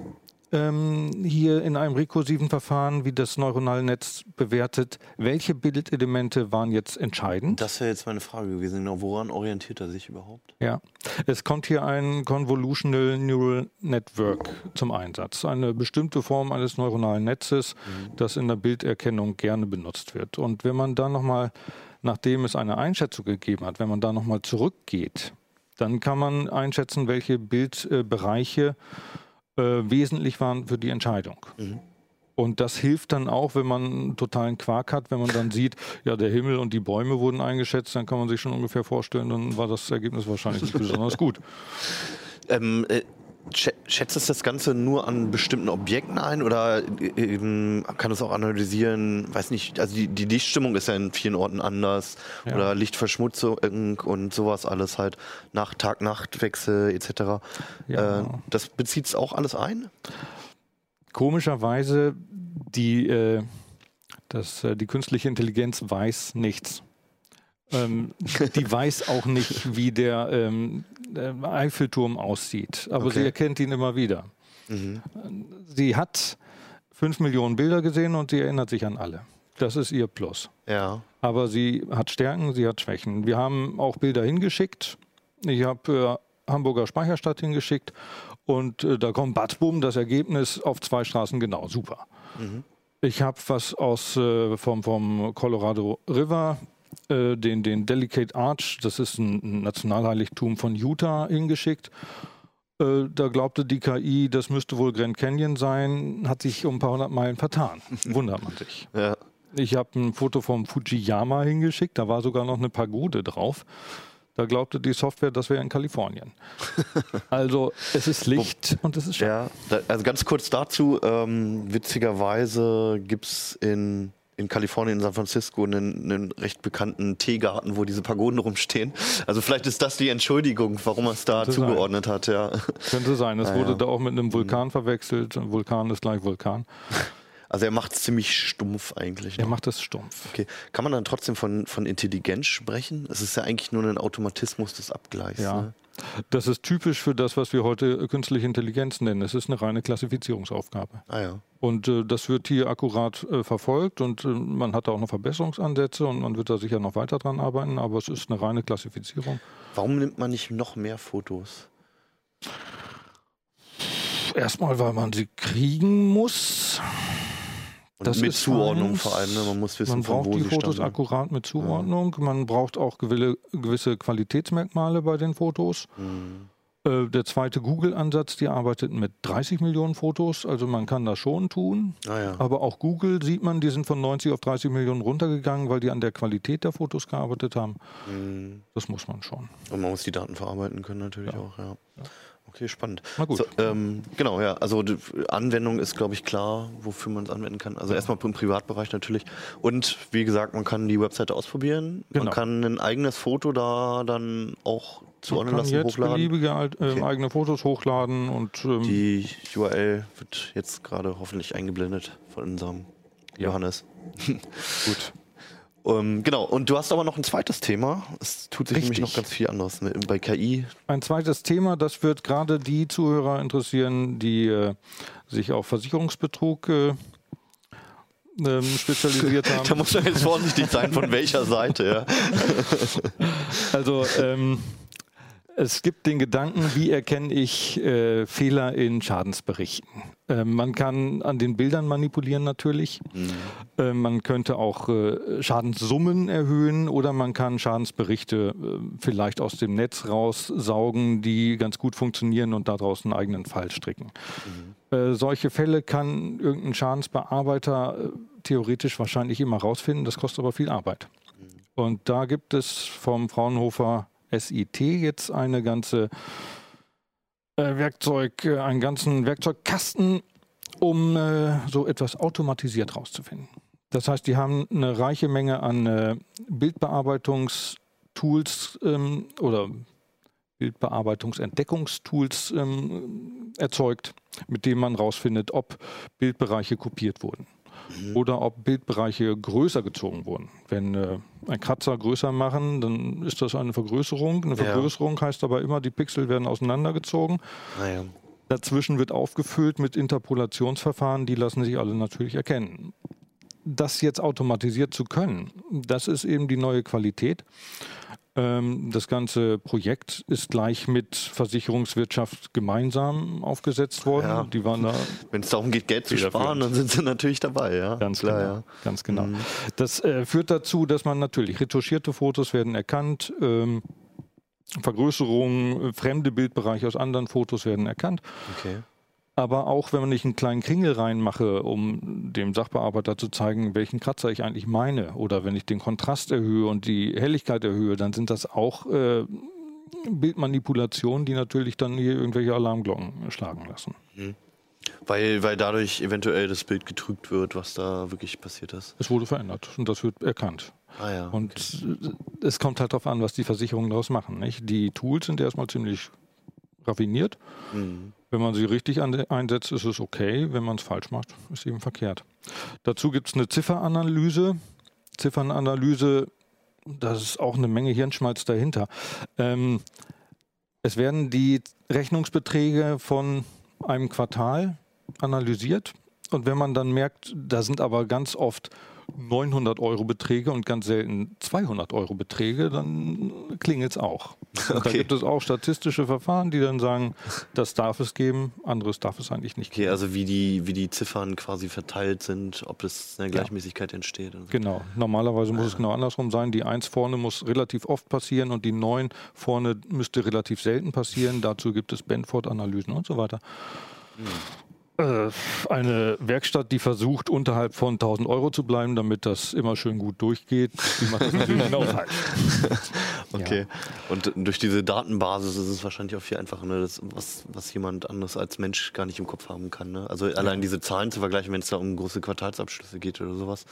Speaker 5: ähm, hier in einem rekursiven Verfahren, wie das neuronale Netz bewertet, welche Bildelemente waren jetzt entscheidend.
Speaker 1: Das wäre jetzt meine Frage gewesen. Genau, woran orientiert er sich überhaupt?
Speaker 5: Ja, es kommt hier ein Convolutional Neural Network zum Einsatz. Eine bestimmte Form eines neuronalen Netzes, das in der Bilderkennung gerne benutzt wird. Und wenn man da nochmal, nachdem es eine Einschätzung gegeben hat, wenn man da nochmal zurückgeht, dann kann man einschätzen, welche Bildbereiche äh, wesentlich waren für die Entscheidung.
Speaker 1: Mhm.
Speaker 5: Und das hilft dann auch, wenn man einen totalen Quark hat, wenn man dann sieht, ja, der Himmel und die Bäume wurden eingeschätzt, dann kann man sich schon ungefähr vorstellen, dann war das Ergebnis wahrscheinlich nicht besonders gut.
Speaker 1: Ähm, äh, schätzt es das Ganze nur an bestimmten Objekten ein oder ähm, kann es auch analysieren, weiß nicht, also die, die Lichtstimmung ist ja in vielen Orten anders
Speaker 5: Ja.
Speaker 1: oder Lichtverschmutzung und sowas alles halt nach Tag-Nacht-Wechsel etc.
Speaker 5: Ja.
Speaker 1: Äh, das bezieht es auch alles ein?
Speaker 5: Komischerweise, die, äh, das, äh, die künstliche Intelligenz weiß nichts. Ähm, die weiß auch nicht, wie der ähm, äh, Eiffelturm aussieht, aber
Speaker 1: Okay.
Speaker 5: sie erkennt ihn immer wieder.
Speaker 1: Mhm.
Speaker 5: Sie hat fünf Millionen Bilder gesehen und sie erinnert sich an alle. Das ist ihr Plus.
Speaker 1: Ja.
Speaker 5: Aber sie hat Stärken, sie hat Schwächen. Wir haben auch Bilder hingeschickt. Ich habe äh, Hamburger Speicherstadt hingeschickt und äh, da kommt Batzbum, das Ergebnis auf zwei Straßen genau. Super.
Speaker 1: Mhm.
Speaker 5: Ich habe was aus äh, vom, vom Colorado River, äh, den, den Delicate Arch, das ist ein, Nationalheiligtum von Utah, hingeschickt. Äh, da glaubte die KI, das müsste wohl Grand Canyon sein, hat sich um ein paar hundert Meilen vertan. Wundert man sich.
Speaker 1: Ja.
Speaker 5: Ich habe ein Foto vom Fujiyama hingeschickt, da war sogar noch eine Pagode drauf. Da glaubte die Software, das wäre in Kalifornien. Also es ist Licht und es ist Schatten.
Speaker 1: Ja, also ganz kurz dazu, ähm, witzigerweise gibt es in, in Kalifornien, in San Francisco, einen, einen recht bekannten Teegarten, wo diese Pagoden rumstehen. Also vielleicht ist das die Entschuldigung, warum er es da
Speaker 5: Könnte sein.
Speaker 1: zugeordnet hat, ja.
Speaker 5: Könnte sein. Es
Speaker 1: Ja,
Speaker 5: wurde
Speaker 1: ja.
Speaker 5: da auch mit einem Vulkan verwechselt. Vulkan ist gleich Vulkan.
Speaker 1: Also er macht es ziemlich stumpf eigentlich.
Speaker 5: Er
Speaker 1: noch.
Speaker 5: macht das stumpf.
Speaker 1: Okay. Kann man dann trotzdem von, von Intelligenz sprechen? Es ist ja eigentlich nur ein Automatismus des Abgleichs.
Speaker 5: Ja.
Speaker 1: Ne?
Speaker 5: Das ist typisch für das, was wir heute künstliche Intelligenz nennen. Es ist eine reine Klassifizierungsaufgabe.
Speaker 1: Ah ja.
Speaker 5: Und äh, das wird hier akkurat äh, verfolgt und äh, man hat da auch noch Verbesserungsansätze und man wird da sicher noch weiter dran arbeiten, aber es ist eine reine Klassifizierung.
Speaker 1: Warum nimmt man nicht noch mehr Fotos?
Speaker 5: Erstmal, weil man sie kriegen muss. Das
Speaker 1: mit Zuordnung
Speaker 5: eins.
Speaker 1: vor allem, ne? man muss wissen,
Speaker 5: Man
Speaker 1: von
Speaker 5: braucht
Speaker 1: wo
Speaker 5: die Fotos
Speaker 1: stammen.
Speaker 5: akkurat mit Zuordnung. Man braucht auch gewisse Qualitätsmerkmale bei den Fotos.
Speaker 1: Mhm.
Speaker 5: Äh, der zweite Google-Ansatz, die arbeitet mit 30 Millionen Fotos. Also man kann das schon tun.
Speaker 1: Ah ja.
Speaker 5: Aber auch Google sieht man, die sind von 90 auf 30 Millionen runtergegangen, weil die an der Qualität der Fotos gearbeitet haben.
Speaker 1: Mhm.
Speaker 5: Das muss man schon.
Speaker 1: Und man muss die Daten verarbeiten können natürlich
Speaker 5: Ja.
Speaker 1: auch, ja. Okay, spannend.
Speaker 5: Na gut.
Speaker 1: So, ähm, genau, ja. Also die Anwendung ist, glaube ich, klar, wofür man es anwenden kann. Also erstmal im Privatbereich natürlich. Und wie gesagt, man kann die Webseite ausprobieren.
Speaker 5: Genau.
Speaker 1: Man kann ein eigenes Foto da dann auch
Speaker 5: Man kann
Speaker 1: lassen,
Speaker 5: jetzt
Speaker 1: hochladen.
Speaker 5: beliebige äh,
Speaker 1: Okay.
Speaker 5: eigene Fotos hochladen und ähm,
Speaker 1: Die URL wird jetzt gerade hoffentlich eingeblendet von unserem
Speaker 5: Ja.
Speaker 1: Johannes.
Speaker 5: gut.
Speaker 1: Ähm, genau, und du hast aber noch ein zweites Thema. Es tut sich nämlich
Speaker 5: Richtig.
Speaker 1: noch ganz viel anderes. Ne? Bei KI
Speaker 5: Ein zweites Thema, das wird gerade die Zuhörer interessieren, die äh, sich auf Versicherungsbetrug äh, ähm, spezialisiert
Speaker 1: Da
Speaker 5: haben.
Speaker 1: muss man jetzt vorsichtig sein, von welcher Seite, ja.
Speaker 5: Also ähm, es gibt den Gedanken, wie erkenne ich äh, Fehler in Schadensberichten. Ähm, man kann an den Bildern manipulieren natürlich. Äh, man könnte auch äh, Schadenssummen erhöhen oder man kann Schadensberichte äh, vielleicht aus dem Netz raussaugen, die ganz gut funktionieren und daraus einen eigenen Fall stricken. Äh, solche Fälle kann irgendein Schadensbearbeiter äh, theoretisch wahrscheinlich immer rausfinden. Das kostet aber viel Arbeit. Und da gibt es vom Fraunhofer SIT jetzt eine ganze äh, Werkzeug, äh, einen ganzen Werkzeugkasten, um äh, so etwas automatisiert rauszufinden. Das heißt, die haben eine reiche Menge an äh, Bildbearbeitungstools ähm, oder Bildbearbeitungsentdeckungstools ähm, erzeugt, mit denen man rausfindet, ob Bildbereiche kopiert wurden oder ob Bildbereiche größer gezogen wurden. Wenn äh, ein Kratzer größer machen, dann ist das eine Vergrößerung. Eine
Speaker 1: Ja.
Speaker 5: Vergrößerung heißt aber immer, die Pixel werden auseinandergezogen.
Speaker 1: Naja.
Speaker 5: Dazwischen wird aufgefüllt mit Interpolationsverfahren, die lassen sich alle natürlich erkennen. Das jetzt automatisiert zu können, das ist eben die neue Qualität. Ähm, das ganze Projekt ist gleich mit Versicherungswirtschaft gemeinsam aufgesetzt worden.
Speaker 1: Ja.
Speaker 5: Die waren da
Speaker 1: Wenn es darum geht, Geld zu sparen, dann sind sie natürlich dabei, ja.
Speaker 5: Ganz
Speaker 1: Klar,
Speaker 5: genau.
Speaker 1: ja.
Speaker 5: Ganz genau.
Speaker 1: Mhm.
Speaker 5: Das äh, führt dazu, dass man natürlich retuschierte Fotos werden erkannt, ähm, Vergrößerungen, äh, fremde Bildbereiche aus anderen Fotos werden erkannt.
Speaker 1: Okay.
Speaker 5: Aber auch wenn man nicht einen kleinen Kringel reinmache, um dem Sachbearbeiter zu zeigen, welchen Kratzer ich eigentlich meine, oder wenn ich den Kontrast erhöhe und die Helligkeit erhöhe, dann sind das auch äh, Bildmanipulationen, die natürlich dann hier irgendwelche Alarmglocken schlagen lassen.
Speaker 1: Weil, weil dadurch eventuell das Bild getrübt wird, was da wirklich passiert ist.
Speaker 5: Es wurde verändert und das wird erkannt.
Speaker 1: Ah ja.
Speaker 5: Und äh, es kommt halt darauf an, was die Versicherungen daraus machen. Nicht? Die Tools sind erstmal ziemlich raffiniert.
Speaker 1: Mhm.
Speaker 5: Wenn man sie richtig einsetzt, ist es okay. Wenn man es falsch macht, ist eben verkehrt. Dazu gibt es eine Zifferanalyse. Ziffernanalyse, da ist auch eine Menge Hirnschmalz dahinter. Ähm, es werden die Rechnungsbeträge von einem Quartal analysiert. Und wenn man dann merkt, da sind aber ganz oft 900 Euro Beträge und ganz selten 200 Euro Beträge, dann klingelt es auch. Und Da
Speaker 1: Okay.
Speaker 5: gibt es auch statistische Verfahren, die dann sagen, das darf es geben, anderes darf es eigentlich nicht
Speaker 1: Okay,
Speaker 5: geben.
Speaker 1: also wie die, wie die Ziffern quasi verteilt sind, ob es eine Gleichmäßigkeit entsteht. Und so.
Speaker 5: Genau, normalerweise muss es genau andersrum sein. Die 1 vorne muss relativ oft passieren und die 9 vorne müsste relativ selten passieren. Dazu gibt es Benford-Analysen und so weiter. Äh, Eine Werkstatt, die versucht, unterhalb von 1000 Euro zu bleiben, damit das immer schön gut durchgeht, die macht das natürlich genau falsch.
Speaker 1: Okay. Und durch diese Datenbasis ist es wahrscheinlich auch viel einfacher, ne? das, was, was jemand anderes als Mensch gar nicht im Kopf haben kann. Ne? Also allein diese Zahlen zu vergleichen, wenn es da um große Quartalsabschlüsse geht oder sowas,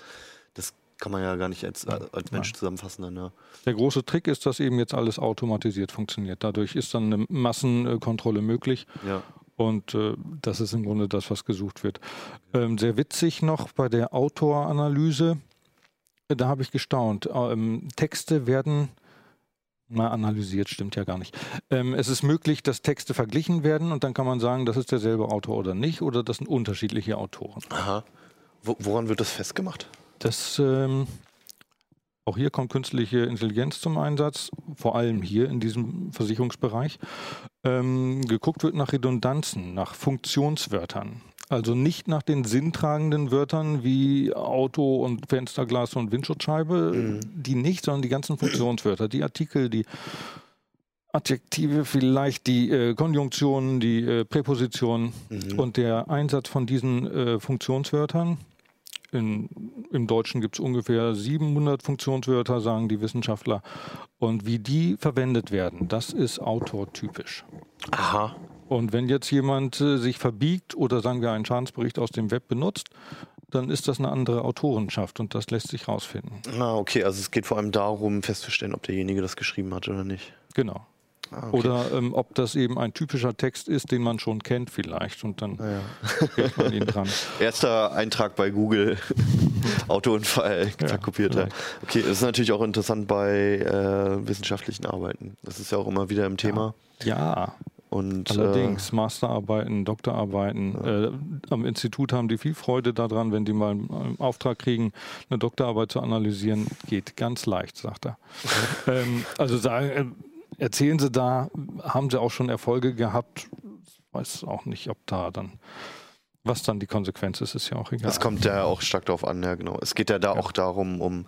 Speaker 1: das kann man ja gar nicht als, als Mensch zusammenfassen. Dann, ja.
Speaker 5: Der große Trick ist, dass eben jetzt alles automatisiert funktioniert. Dadurch ist dann eine Massenkontrolle möglich.
Speaker 1: Ja.
Speaker 5: Und äh, das ist im Grunde das, was gesucht wird. Ähm, sehr witzig noch bei der Autoranalyse, da habe ich gestaunt. Ähm, Texte werden, na, analysiert stimmt ja gar nicht. Ähm, es ist möglich, dass Texte verglichen werden und dann kann man sagen, das ist derselbe Autor oder nicht oder das sind unterschiedliche Autoren.
Speaker 1: Aha. Wo, woran wird das festgemacht?
Speaker 5: Das, ähm, auch hier kommt künstliche Intelligenz zum Einsatz, vor allem hier in diesem Versicherungsbereich. Ähm, geguckt wird nach Redundanzen, nach Funktionswörtern. Also nicht nach den sinntragenden Wörtern wie Auto und Fensterglas und Windschutzscheibe, die nicht, sondern die ganzen Funktionswörter, die Artikel, die Adjektive, vielleicht die äh, Konjunktionen, die äh, Präpositionen und der Einsatz von diesen äh, Funktionswörtern. In, Im Deutschen gibt es ungefähr 700 Funktionswörter, sagen die Wissenschaftler. Und wie die verwendet werden, das ist autortypisch.
Speaker 1: Aha.
Speaker 5: Und wenn jetzt jemand äh, sich verbiegt oder sagen wir einen Schadensbericht aus dem Web benutzt, dann ist das eine andere Autorenschaft und das lässt sich rausfinden.
Speaker 1: Ah, okay. Also es geht vor allem darum, festzustellen, ob derjenige das geschrieben hat oder nicht.
Speaker 5: Genau.
Speaker 1: Ah, okay.
Speaker 5: Oder ähm, ob das eben ein typischer Text ist, den man schon kennt vielleicht und dann
Speaker 1: Ah,
Speaker 5: kriegt man ihn dran.
Speaker 1: Erster Eintrag bei Google. Autounfall,
Speaker 5: Ja,
Speaker 1: verkopierter. Okay, das ist natürlich auch interessant bei äh, wissenschaftlichen Arbeiten. Das ist ja auch immer wieder im Thema.
Speaker 5: Ja,
Speaker 1: Und,
Speaker 5: allerdings Masterarbeiten, Doktorarbeiten. Äh, am Institut haben die viel Freude daran, wenn die mal einen Auftrag kriegen, eine Doktorarbeit zu analysieren. Geht ganz leicht, sagt er. ähm, also sagen, äh, erzählen Sie da, haben Sie auch schon Erfolge gehabt? Weiß auch nicht, ob da dann, was dann die Konsequenz ist, ist ja auch egal.
Speaker 1: das kommt ja auch stark darauf an, ja genau. Es geht ja da auch darum, um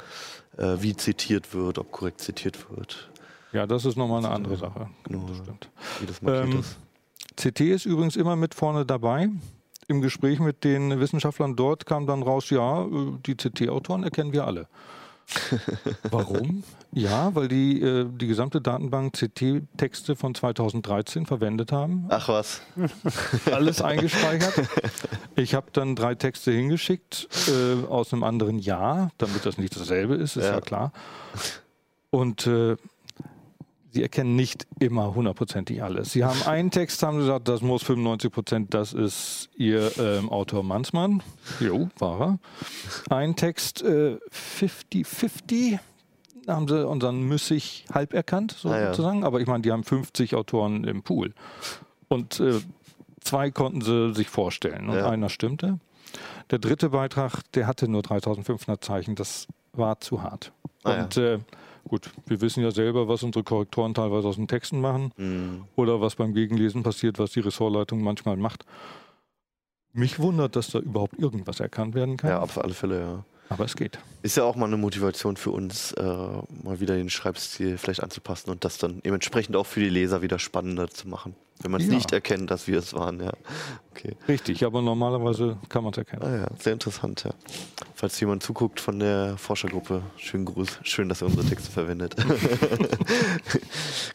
Speaker 1: äh, wie zitiert wird, ob korrekt zitiert wird,
Speaker 5: Ja, das ist nochmal eine andere Sache.
Speaker 1: Genau.
Speaker 5: Das stimmt.
Speaker 1: wie das markiert
Speaker 5: Ähm,
Speaker 1: ist.
Speaker 5: CT ist übrigens immer mit vorne dabei. Im Gespräch mit den Wissenschaftlern dort kam dann raus, ja, äh, die CT-Autoren erkennen wir alle. Warum? Ja, weil die äh, die gesamte Datenbank CT-Texte von 2013 verwendet haben.
Speaker 1: Ach was.
Speaker 5: Alles eingespeichert. Ich habe dann drei Texte hingeschickt äh, aus einem anderen Jahr, damit das nicht dasselbe ist, ist ja,
Speaker 1: Ja.
Speaker 5: klar. Und äh, sie erkennen nicht immer hundertprozentig alles. Sie haben einen Text, haben sie gesagt, das muss 95 Prozent, das ist ihr ähm, Autor Mansmann. Jo, war er. Ein Text äh, 50-50. Da haben sie unseren Müssig halb erkannt,
Speaker 1: Ah, ja.
Speaker 5: sozusagen. Aber ich meine, die haben 50 Autoren im Pool. Und äh, zwei konnten sie sich vorstellen und
Speaker 1: Ja.
Speaker 5: einer stimmte. Der dritte Beitrag, der hatte nur 3500 Zeichen, das war zu hart.
Speaker 1: Ah, ja.
Speaker 5: und äh, gut, wir wissen ja selber, was unsere Korrektoren teilweise aus den Texten machen
Speaker 1: Hm.
Speaker 5: oder was beim Gegenlesen passiert, was die Ressortleitung manchmal macht. Mich wundert, dass da überhaupt irgendwas erkannt werden kann,
Speaker 1: Ja, auf alle Fälle, ja.
Speaker 5: aber es geht.
Speaker 1: Ist ja auch mal eine Motivation für uns, äh, mal wieder den Schreibstil vielleicht anzupassen und das dann dementsprechend auch für die Leser wieder spannender zu machen. Wenn man es
Speaker 5: Ja.
Speaker 1: nicht erkennt, dass wir es waren, ja. Okay.
Speaker 5: Richtig, aber normalerweise kann man es erkennen.
Speaker 1: Ah ja, sehr interessant, ja. Falls jemand zuguckt von der Forschergruppe, schönen Gruß. Schön, dass ihr unsere Texte verwendet.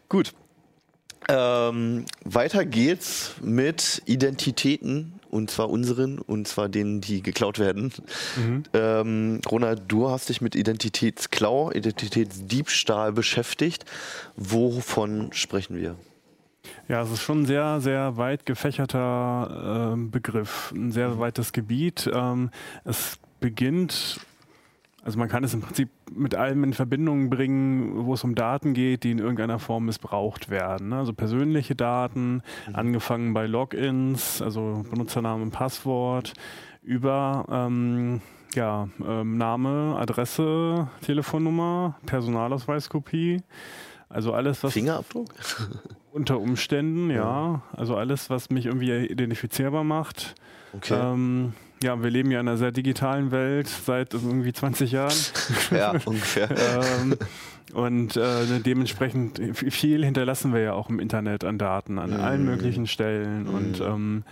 Speaker 1: Gut. Ähm, weiter geht's mit Identitäten und zwar unseren und zwar denen, die geklaut werden. Ähm, Ronald, du hast dich mit Identitätsklau, Identitätsdiebstahl beschäftigt. Wovon sprechen wir?
Speaker 4: Ja, es ist schon ein sehr, sehr weit gefächerter ähm, Begriff, ein sehr weites Gebiet. Ähm, es beginnt, also man kann es im Prinzip mit allem in Verbindung bringen, wo es um Daten geht, die in irgendeiner Form missbraucht werden. ne? Also persönliche Daten, angefangen bei Logins, also Benutzername und Passwort, über ähm, ja, ähm, Name, Adresse, Telefonnummer, Personalausweiskopie. Also alles, was
Speaker 1: Fingerabdruck?
Speaker 4: unter Umständen, ja. Also alles, was mich irgendwie identifizierbar macht.
Speaker 1: Okay.
Speaker 4: Ähm, ja, wir leben ja in einer sehr digitalen Welt seit irgendwie 20 Jahren.
Speaker 1: ja, ungefähr.
Speaker 4: ähm, und äh, dementsprechend viel hinterlassen wir ja auch im Internet an Daten an allen möglichen Stellen. Und ähm,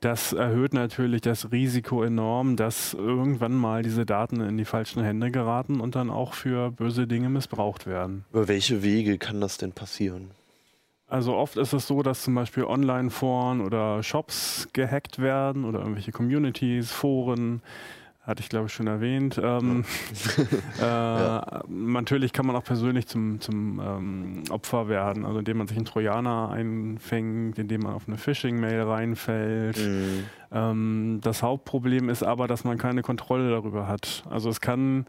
Speaker 4: das erhöht natürlich das Risiko enorm, dass irgendwann mal diese Daten in die falschen Hände geraten und dann auch für böse Dinge missbraucht werden.
Speaker 1: Über welche Wege kann das denn passieren?
Speaker 4: Also oft ist es so, dass zum Beispiel Online-Foren oder Shops gehackt werden oder irgendwelche Communities, Foren, hatte ich glaube ich schon erwähnt. Ähm, äh, Natürlich kann man auch persönlich zum, zum ähm, Opfer werden, also indem man sich einen Trojaner einfängt, indem man auf eine Phishing-Mail reinfällt. Ähm, das Hauptproblem ist aber, dass man keine Kontrolle darüber hat. Also es kann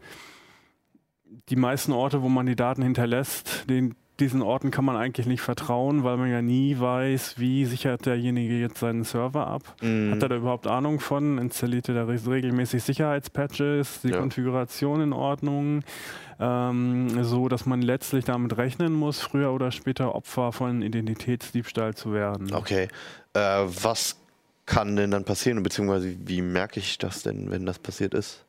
Speaker 4: die meisten Orte, wo man die Daten hinterlässt, den, diesen Orten kann man eigentlich nicht vertrauen, weil man ja nie weiß, wie sichert derjenige jetzt seinen Server ab. Hat er da überhaupt Ahnung von? Installiert er da re- regelmäßig Sicherheitspatches, die
Speaker 1: Ja.
Speaker 4: Konfiguration in Ordnung? Ähm, so, dass man letztlich damit rechnen muss, früher oder später Opfer von Identitätsdiebstahl zu werden.
Speaker 1: Okay. Äh, was kann denn dann passieren, beziehungsweise wie merke ich das denn, wenn das passiert ist?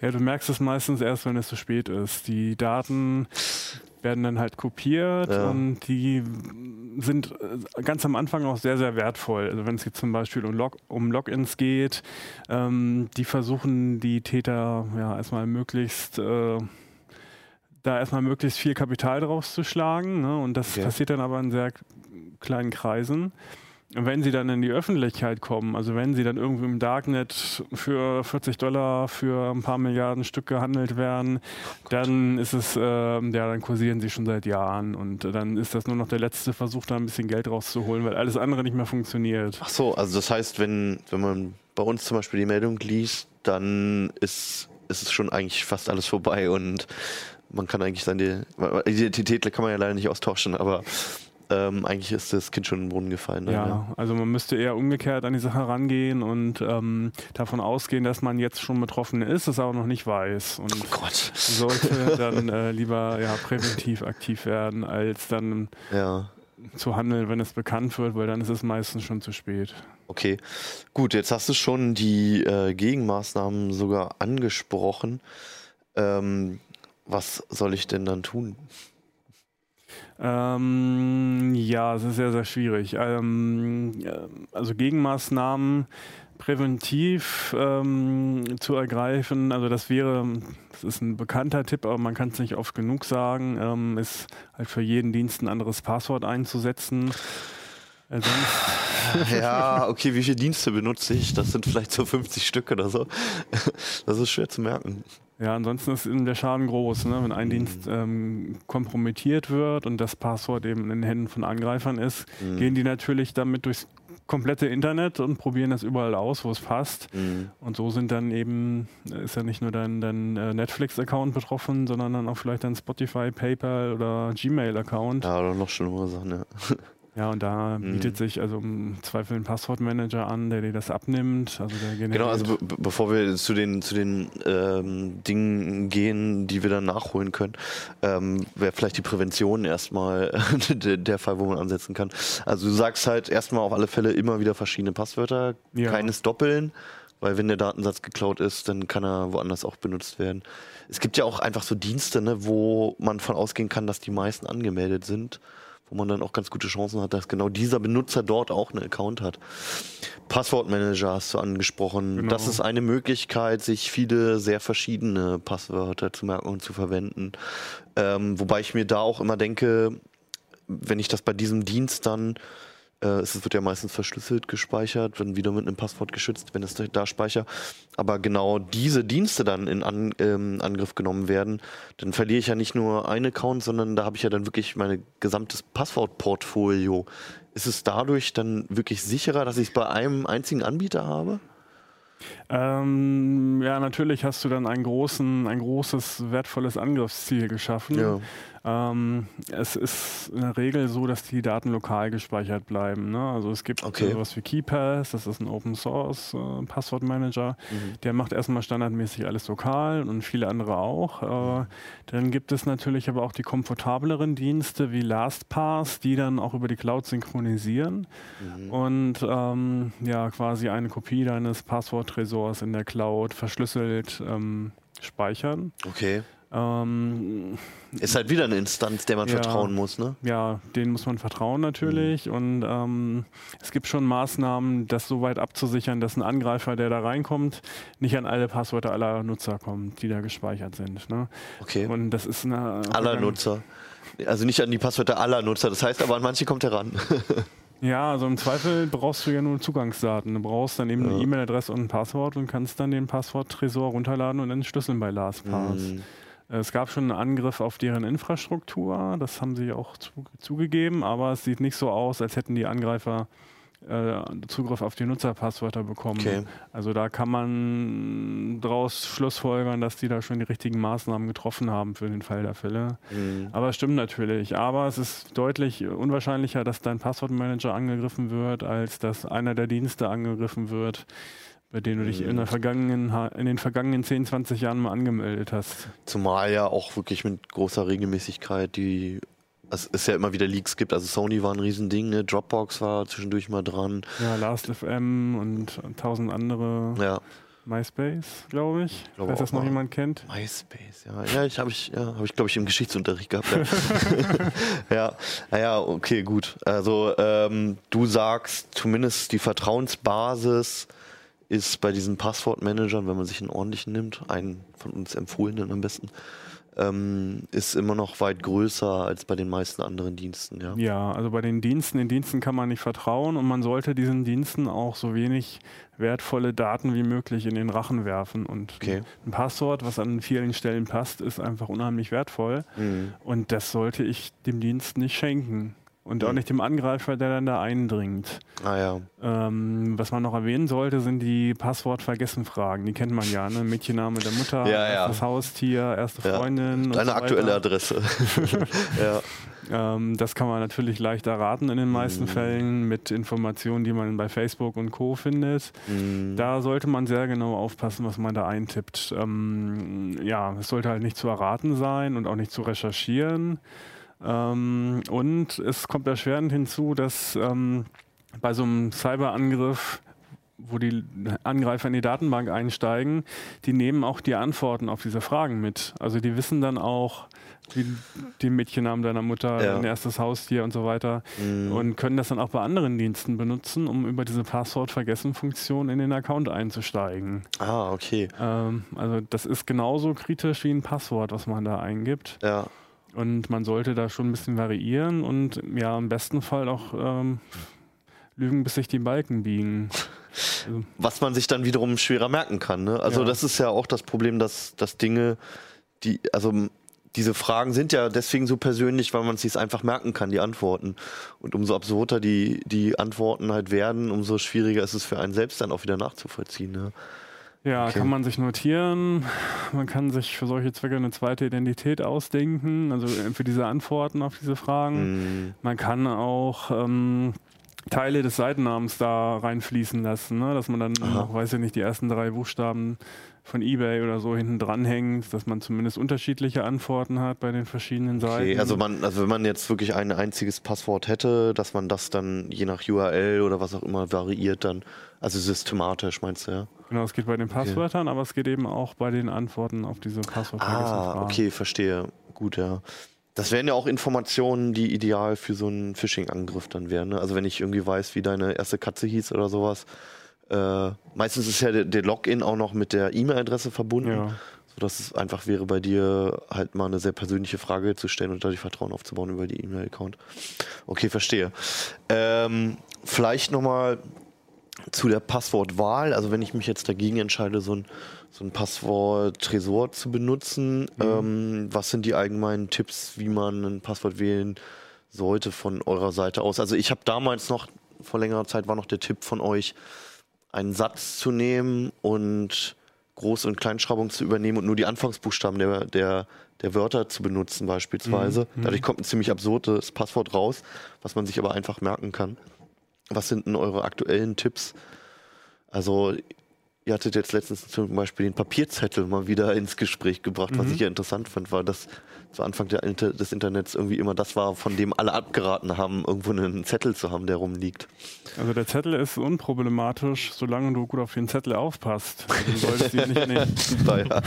Speaker 4: Ja, du merkst es meistens erst, wenn es zu spät ist. Die Daten werden dann halt kopiert
Speaker 1: Ja.
Speaker 4: und die sind äh, ganz am Anfang auch sehr, sehr wertvoll. Also wenn es jetzt zum Beispiel um, Log um Logins geht, ähm, die versuchen die Täter ja erstmal möglichst äh, da erstmal möglichst viel Kapital draus zu schlagen. Ne? Und das
Speaker 1: Okay.
Speaker 4: passiert dann aber in sehr kleinen Kreisen. Wenn sie dann in die Öffentlichkeit kommen, also wenn sie dann irgendwie im Darknet für 40 Dollar für ein paar Milliarden Stück gehandelt werden, dann ist es, ähm, ja, dann kursieren sie schon seit Jahren und äh, dann ist das nur noch der letzte Versuch, da ein bisschen Geld rauszuholen, weil alles andere nicht mehr funktioniert.
Speaker 1: Ach so, also das heißt, wenn, wenn man bei uns zum Beispiel die Meldung liest, dann ist, ist es schon eigentlich fast alles vorbei und man kann eigentlich seine Identität kann man ja leider nicht austauschen, aber ähm, eigentlich ist das Kind schon in den Brunnen gefallen. dann,
Speaker 4: Ja, also man müsste eher umgekehrt an die Sache rangehen und ähm, davon ausgehen, dass man jetzt schon betroffen ist, es aber noch nicht weiß. Und
Speaker 1: Oh Gott.
Speaker 4: sollte dann äh, lieber ja, präventiv aktiv werden, als dann
Speaker 1: Ja.
Speaker 4: zu handeln, wenn es bekannt wird, weil dann ist es meistens schon zu spät.
Speaker 1: Okay, gut, jetzt hast du schon die äh, Gegenmaßnahmen sogar angesprochen. Ähm, was soll ich denn dann tun?
Speaker 4: Ähm, ja, es ist sehr, sehr schwierig. Ähm, ja, also Gegenmaßnahmen präventiv ähm, zu ergreifen, also das wäre, das ist ein bekannter Tipp, aber man kann es nicht oft genug sagen, ähm, ist halt für jeden Dienst ein anderes Passwort einzusetzen. Äh,
Speaker 1: Ja, okay, wie viele Dienste benutze ich? Das sind vielleicht so 50 Stück oder so. Das ist schwer zu merken.
Speaker 4: Ja, ansonsten ist der Schaden groß, ne? wenn ein Dienst ähm, kompromittiert wird und das Passwort eben in den Händen von Angreifern ist, gehen die natürlich damit durchs komplette Internet und probieren das überall aus, wo es passt.
Speaker 1: Mhm.
Speaker 4: Und so sind dann eben, ist ja nicht nur dein, dein äh, Netflix-Account betroffen, sondern dann auch vielleicht dein Spotify, PayPal oder Gmail-Account. Ja.
Speaker 1: Ja, oder noch schlimmere Sachen, ja.
Speaker 4: und da
Speaker 1: Mhm.
Speaker 4: bietet sich also im Zweifel ein Passwortmanager an, der dir das abnimmt. Also.
Speaker 1: Genau, also be be- bevor wir zu den, zu den ähm, Dingen gehen, die wir dann nachholen können, ähm, wäre vielleicht die Prävention erstmal der, der Fall, wo man ansetzen kann. Also du sagst halt erstmal auf alle Fälle immer wieder verschiedene Passwörter,
Speaker 4: Ja.
Speaker 1: keines Doppeln, weil wenn der Datensatz geklaut ist, dann kann er woanders auch benutzt werden. Es gibt ja auch einfach so Dienste, ne, wo man von ausgehen kann, dass die meisten angemeldet sind, wo man dann auch ganz gute Chancen hat, dass genau dieser Benutzer dort auch einen Account hat. Passwortmanager hast du angesprochen.
Speaker 4: Genau.
Speaker 1: Das ist eine Möglichkeit, sich viele sehr verschiedene Passwörter zu merken und zu verwenden. Ähm, wobei ich mir da auch immer denke, wenn ich das bei diesem Dienst dann, es wird ja meistens verschlüsselt gespeichert, wenn wieder mit einem Passwort geschützt, wenn es da speichere, aber genau diese Dienste dann in An, ähm, Angriff genommen werden, dann verliere ich ja nicht nur einen Account, sondern da habe ich ja dann wirklich mein gesamtes Passwortportfolio. Ist es dadurch dann wirklich sicherer, dass ich es bei einem einzigen Anbieter habe?
Speaker 4: Ähm, ja, natürlich hast du dann einen großen, ein großes, wertvolles Angriffsziel geschaffen.
Speaker 1: Ja.
Speaker 4: Ähm, es ist in der Regel so, dass die Daten lokal gespeichert bleiben. Ne? Also es gibt
Speaker 1: Okay.
Speaker 4: sowas wie KeyPass, das ist ein Open Source äh, Passwortmanager.
Speaker 1: Mhm.
Speaker 4: Der macht erstmal standardmäßig alles lokal und viele andere auch. Äh, dann gibt es natürlich aber auch die komfortableren Dienste wie LastPass, die dann auch über die Cloud synchronisieren
Speaker 1: Mhm.
Speaker 4: und ähm, ja quasi eine Kopie deines Passworttresors in der Cloud verschlüsselt ähm, speichern.
Speaker 1: Okay.
Speaker 4: Ähm,
Speaker 1: Ist halt wieder eine Instanz, der man
Speaker 4: Ja.
Speaker 1: vertrauen muss, ne?
Speaker 4: ja, denen muss man vertrauen natürlich.
Speaker 1: Mhm.
Speaker 4: Und ähm, es gibt schon Maßnahmen, das so weit abzusichern, dass ein Angreifer, der da reinkommt, nicht an alle Passwörter aller Nutzer kommt, die da gespeichert sind. Ne?
Speaker 1: Okay.
Speaker 4: Und das ist eine
Speaker 1: aller Nutzer. Also nicht an die Passwörter aller Nutzer. Das heißt aber, an manche kommt er ran.
Speaker 4: Ja, also im Zweifel brauchst du ja nur Zugangsdaten. Du brauchst dann eben eine
Speaker 1: Ja.
Speaker 4: E-Mail-Adresse und ein Passwort und kannst dann den Passworttresor runterladen und entschlüsseln bei LastPass.
Speaker 1: Mhm.
Speaker 4: Es gab schon einen Angriff auf deren Infrastruktur, das haben sie auch zu, zugegeben, aber es sieht nicht so aus, als hätten die Angreifer äh, Zugriff auf die Nutzerpasswörter bekommen.
Speaker 1: Okay.
Speaker 4: Also da kann man daraus schlussfolgern, dass die da schon die richtigen Maßnahmen getroffen haben für den Fall der Fälle.
Speaker 1: Mhm.
Speaker 4: Aber es stimmt natürlich. Aber es ist deutlich unwahrscheinlicher, dass dein Passwortmanager angegriffen wird, als dass einer der Dienste angegriffen wird, bei denen du dich in, der vergangenen, Ha- in den vergangenen 10, 20 Jahren mal angemeldet hast.
Speaker 1: Zumal ja auch wirklich mit großer Regelmäßigkeit die es ist ja immer wieder Leaks gibt. Also Sony war ein Riesending, ne? Dropbox war zwischendurch mal dran.
Speaker 4: Ja, Last.fm und tausend andere.
Speaker 1: Ja,
Speaker 4: MySpace, glaube ich.
Speaker 1: glaube
Speaker 4: Falls das noch jemand kennt.
Speaker 1: MySpace, ja. Ja, ich habe ich, ja, habe ich, glaube ich, im Geschichtsunterricht gehabt. Ja, ja, naja, okay, gut. Also ähm, du sagst, zumindest die Vertrauensbasis ist bei diesen Passwortmanagern, wenn man sich einen ordentlichen nimmt, einen von uns empfohlenen am besten, ähm, ist immer noch weit größer als bei den meisten anderen Diensten, ja.
Speaker 4: Ja, also bei den Diensten, den Diensten kann man nicht vertrauen und man sollte diesen Diensten auch so wenig wertvolle Daten wie möglich in den Rachen werfen. Und
Speaker 1: Okay.
Speaker 4: ein Passwort, was an vielen Stellen passt, ist einfach unheimlich wertvoll.
Speaker 1: Mhm.
Speaker 4: Und das sollte ich dem Dienst nicht schenken. Und auch
Speaker 1: Mhm.
Speaker 4: nicht dem Angreifer, der dann da eindringt.
Speaker 1: Ah ja.
Speaker 4: Ähm, was man noch erwähnen sollte, sind die Passwort-Vergessen-Fragen. Die kennt man ja, ne? Mädchenname der Mutter,
Speaker 1: Ja, ja.
Speaker 4: erstes Haustier, erste
Speaker 1: Ja.
Speaker 4: Freundin. und
Speaker 1: Deine
Speaker 4: so
Speaker 1: aktuelle Adresse. ja.
Speaker 4: Ähm, das kann man natürlich leicht erraten in den meisten
Speaker 1: Mhm.
Speaker 4: Fällen mit Informationen, die man bei Facebook und Co. findet.
Speaker 1: Mhm.
Speaker 4: Da sollte man sehr genau aufpassen, was man da eintippt. Ähm, ja, es sollte halt nicht zu erraten sein und auch nicht zu recherchieren. Ähm, und es kommt erschwerend hinzu, dass ähm, bei so einem Cyberangriff wo die Angreifer in die Datenbank einsteigen, die nehmen auch die Antworten auf diese Fragen mit. Also die wissen dann auch, wie den Mädchennamen deiner Mutter,
Speaker 1: Ja.
Speaker 4: dein erstes Haustier und so weiter
Speaker 1: Mhm.
Speaker 4: und können das dann auch bei anderen Diensten benutzen, um über diese Passwort-Vergessen-Funktion in den Account einzusteigen.
Speaker 1: Ah, okay.
Speaker 4: Ähm, also das ist genauso kritisch wie ein Passwort, was man da eingibt.
Speaker 1: Ja.
Speaker 4: Und man sollte da schon ein bisschen variieren und ja, im besten Fall auch ähm, lügen, bis sich die Balken biegen. Also,
Speaker 1: was man sich dann wiederum schwerer merken kann. Ne? Also
Speaker 4: Ja.
Speaker 1: das ist ja auch das Problem, dass, dass Dinge, die, also diese Fragen sind ja deswegen so persönlich, weil man es sich einfach merken kann, die Antworten. Und umso absurder die, die Antworten halt werden, umso schwieriger ist es für einen selbst dann auch wieder nachzuvollziehen. Ne?
Speaker 4: Ja,
Speaker 1: Okay.
Speaker 4: kann man sich notieren. Man kann sich für solche Zwecke eine zweite Identität ausdenken, also äh, für diese Antworten auf diese Fragen.
Speaker 1: Mhm.
Speaker 4: Man kann auch ähm, Teile des Seitennamens da reinfließen lassen, ne? dass man dann
Speaker 1: Aha.
Speaker 4: noch, weiß ich nicht, die ersten drei Buchstaben von eBay oder so hinten dranhängt, dass man zumindest unterschiedliche Antworten hat bei den verschiedenen Seiten.
Speaker 1: Okay, also man, also wenn man jetzt wirklich ein einziges Passwort hätte, dass man das dann je nach URL oder was auch immer variiert, dann, also systematisch meinst du, ja?
Speaker 4: genau, es geht bei den Passwörtern, aber es geht eben auch bei den Antworten auf diese Passwortvergessensfragen.
Speaker 1: Ah, okay, verstehe. Gut, ja. Das wären ja auch Informationen, die ideal für so einen Phishing-Angriff dann wären. Ne? Also wenn ich irgendwie weiß, wie deine erste Katze hieß oder sowas. Äh, meistens ist ja der, der Login auch noch mit der E-Mail-Adresse verbunden.
Speaker 4: Ja.
Speaker 1: Sodass es einfach wäre, bei dir halt mal eine sehr persönliche Frage zu stellen und dadurch Vertrauen aufzubauen über die E-Mail-Account. Okay, verstehe. Ähm, vielleicht nochmal zu der Passwortwahl. Also wenn ich mich jetzt dagegen entscheide, so ein, so ein Passwort-Tresor zu benutzen, ähm, was sind die allgemeinen Tipps, wie man ein Passwort wählen sollte von eurer Seite aus? Also ich habe damals noch, vor längerer Zeit war noch der Tipp von euch, einen Satz zu nehmen und Groß- und Kleinschreibung zu übernehmen und nur die Anfangsbuchstaben der, der, der Wörter zu benutzen beispielsweise. Dadurch kommt ein ziemlich absurdes Passwort raus, was man sich aber einfach merken kann. Was sind denn eure aktuellen Tipps? Also, ihr hattet jetzt letztens zum Beispiel den Papierzettel mal wieder ins Gespräch gebracht, was ich ja interessant fand, war, dass zu Anfang Inter des Internets irgendwie immer das war, von dem alle abgeraten haben, irgendwo einen Zettel zu haben, der rumliegt.
Speaker 4: Also der Zettel ist unproblematisch, solange du gut auf den Zettel aufpasst. Also du solltest ihn nicht, nicht,
Speaker 1: Daher,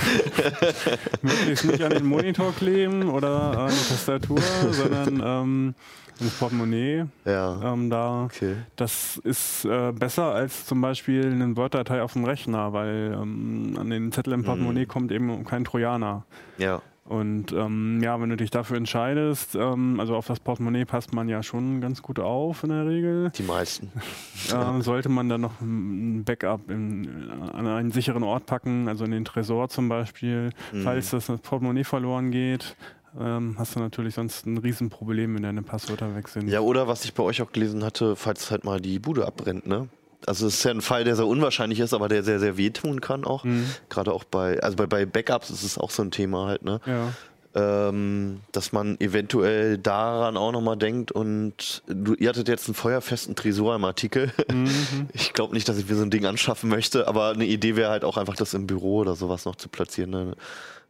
Speaker 4: möglichst nicht an den Monitor kleben oder an die Tastatur, sondern ähm, ins Portemonnaie.
Speaker 1: ja,
Speaker 4: Ähm, da
Speaker 1: okay.
Speaker 4: Das ist äh, besser als zum Beispiel eine Word-Datei auf dem Rechner, weil ähm, an den Zettel im Portemonnaie kommt eben kein Trojaner.
Speaker 1: Ja,
Speaker 4: Und ähm, ja, wenn du dich dafür entscheidest, ähm, also auf das Portemonnaie passt man ja schon ganz gut auf in der Regel,
Speaker 1: die meisten.
Speaker 4: ähm, sollte man dann noch ein Backup in, an einen sicheren Ort packen, also in den Tresor zum Beispiel, falls das Portemonnaie verloren geht. Ähm, hast du natürlich sonst ein Riesenproblem, wenn deine Passwörter weg sind.
Speaker 1: Ja, oder was ich bei euch auch gelesen hatte, falls halt mal die Bude abbrennt, ne? Also es ist ja ein Fall, der sehr unwahrscheinlich ist, aber der sehr, sehr wehtun kann auch. Gerade auch bei, also bei, bei Backups ist es auch so ein Thema halt, ne?
Speaker 4: Ja.
Speaker 1: Ähm, dass man eventuell daran auch nochmal denkt und du, ihr hattet jetzt einen feuerfesten Tresor im Artikel. Ich glaube nicht, dass ich mir so ein Ding anschaffen möchte, aber eine Idee wäre halt auch einfach, das im Büro oder sowas noch zu platzieren. Ne?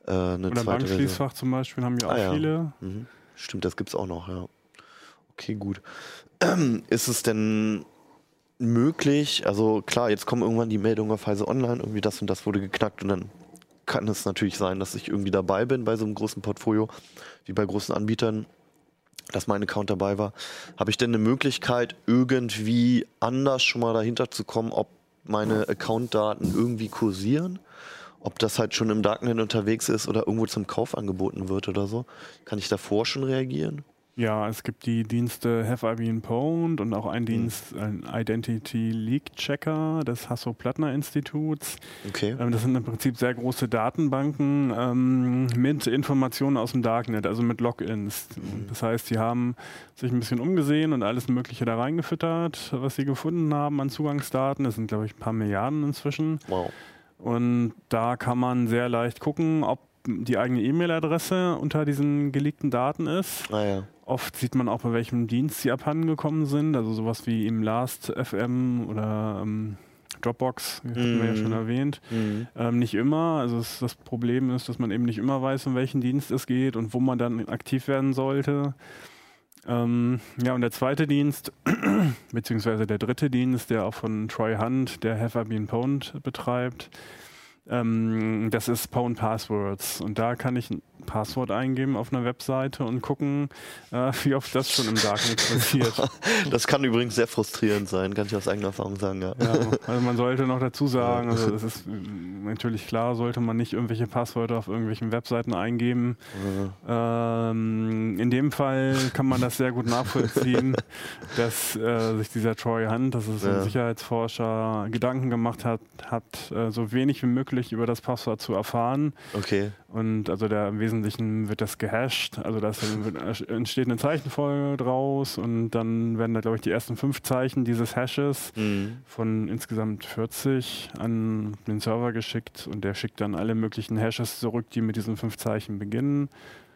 Speaker 1: Äh, eine
Speaker 4: Oder
Speaker 1: zweite Version.
Speaker 4: Bankschließfach zum Beispiel haben ja auch
Speaker 1: Ah, ja.
Speaker 4: viele.
Speaker 1: Mhm. Stimmt, das gibt's auch noch, ja. Okay, gut. Ist es denn möglich, also klar, jetzt kommen irgendwann die Meldungen auf Heise Online, irgendwie das und das wurde geknackt und dann kann es natürlich sein, dass ich irgendwie dabei bin bei so einem großen Portfolio, wie bei großen Anbietern, dass mein Account dabei war. Habe ich denn eine Möglichkeit, irgendwie anders schon mal dahinter zu kommen, ob meine Accountdaten irgendwie kursieren? Ob das halt schon im Darknet unterwegs ist oder irgendwo zum Kauf angeboten wird oder so? Kann ich davor schon reagieren?
Speaker 4: Ja, es gibt die Dienste Have I Been Pwned und auch
Speaker 1: Hm.
Speaker 4: einen Dienst, ein Identity Leak Checker des Hasso-Plattner-Instituts.
Speaker 1: Okay.
Speaker 4: Ähm, das sind im Prinzip sehr große Datenbanken ähm, mit Informationen aus dem Darknet, also mit Logins.
Speaker 1: Mhm.
Speaker 4: Das heißt, sie haben sich ein bisschen umgesehen und alles Mögliche da reingefüttert, was sie gefunden haben an Zugangsdaten. Das sind, glaube ich, ein paar Milliarden inzwischen.
Speaker 1: Wow.
Speaker 4: Und da kann man sehr leicht gucken, ob die eigene E-Mail-Adresse unter diesen geleakten Daten ist.
Speaker 1: Naja.
Speaker 4: Oft sieht man auch, bei welchem Dienst sie abhandengekommen sind. Also sowas wie im Last.fm oder ähm, Dropbox, das hatten wir ja
Speaker 1: Mhm.
Speaker 4: schon erwähnt.
Speaker 1: Mhm.
Speaker 4: Ähm, nicht immer. Also es, das Problem ist, dass man eben nicht immer weiß, um welchen Dienst es geht und wo man dann aktiv werden sollte. Ähm, ja, und der zweite Dienst, beziehungsweise der dritte Dienst, der auch von Troy Hunt, der Have I Been Pwned betreibt, ähm, das ist Pwn Passwords. Und da kann ich Passwort eingeben auf einer Webseite und gucken, äh, wie oft das schon im Darknet passiert.
Speaker 1: Das kann übrigens sehr frustrierend sein, kann ich aus eigener Erfahrung sagen, ja.
Speaker 4: Ja, also man sollte noch dazu sagen, also das ist mm, natürlich klar, sollte man nicht irgendwelche Passwörter auf irgendwelchen Webseiten eingeben. Ähm, in dem Fall kann man das sehr gut nachvollziehen, dass äh, sich dieser Troy Hunt, das ist
Speaker 1: Ja.
Speaker 4: ein Sicherheitsforscher, Gedanken gemacht hat, hat äh, so wenig wie möglich über das Passwort zu erfahren.
Speaker 1: Okay.
Speaker 4: Und also da im Wesentlichen wird das gehasht. Also da entsteht eine Zeichenfolge draus und dann werden da, glaube ich, die ersten fünf Zeichen dieses Hashes
Speaker 1: Mhm.
Speaker 4: von insgesamt 40 an den Server geschickt und der schickt dann alle möglichen Hashes zurück, die mit diesen fünf Zeichen beginnen.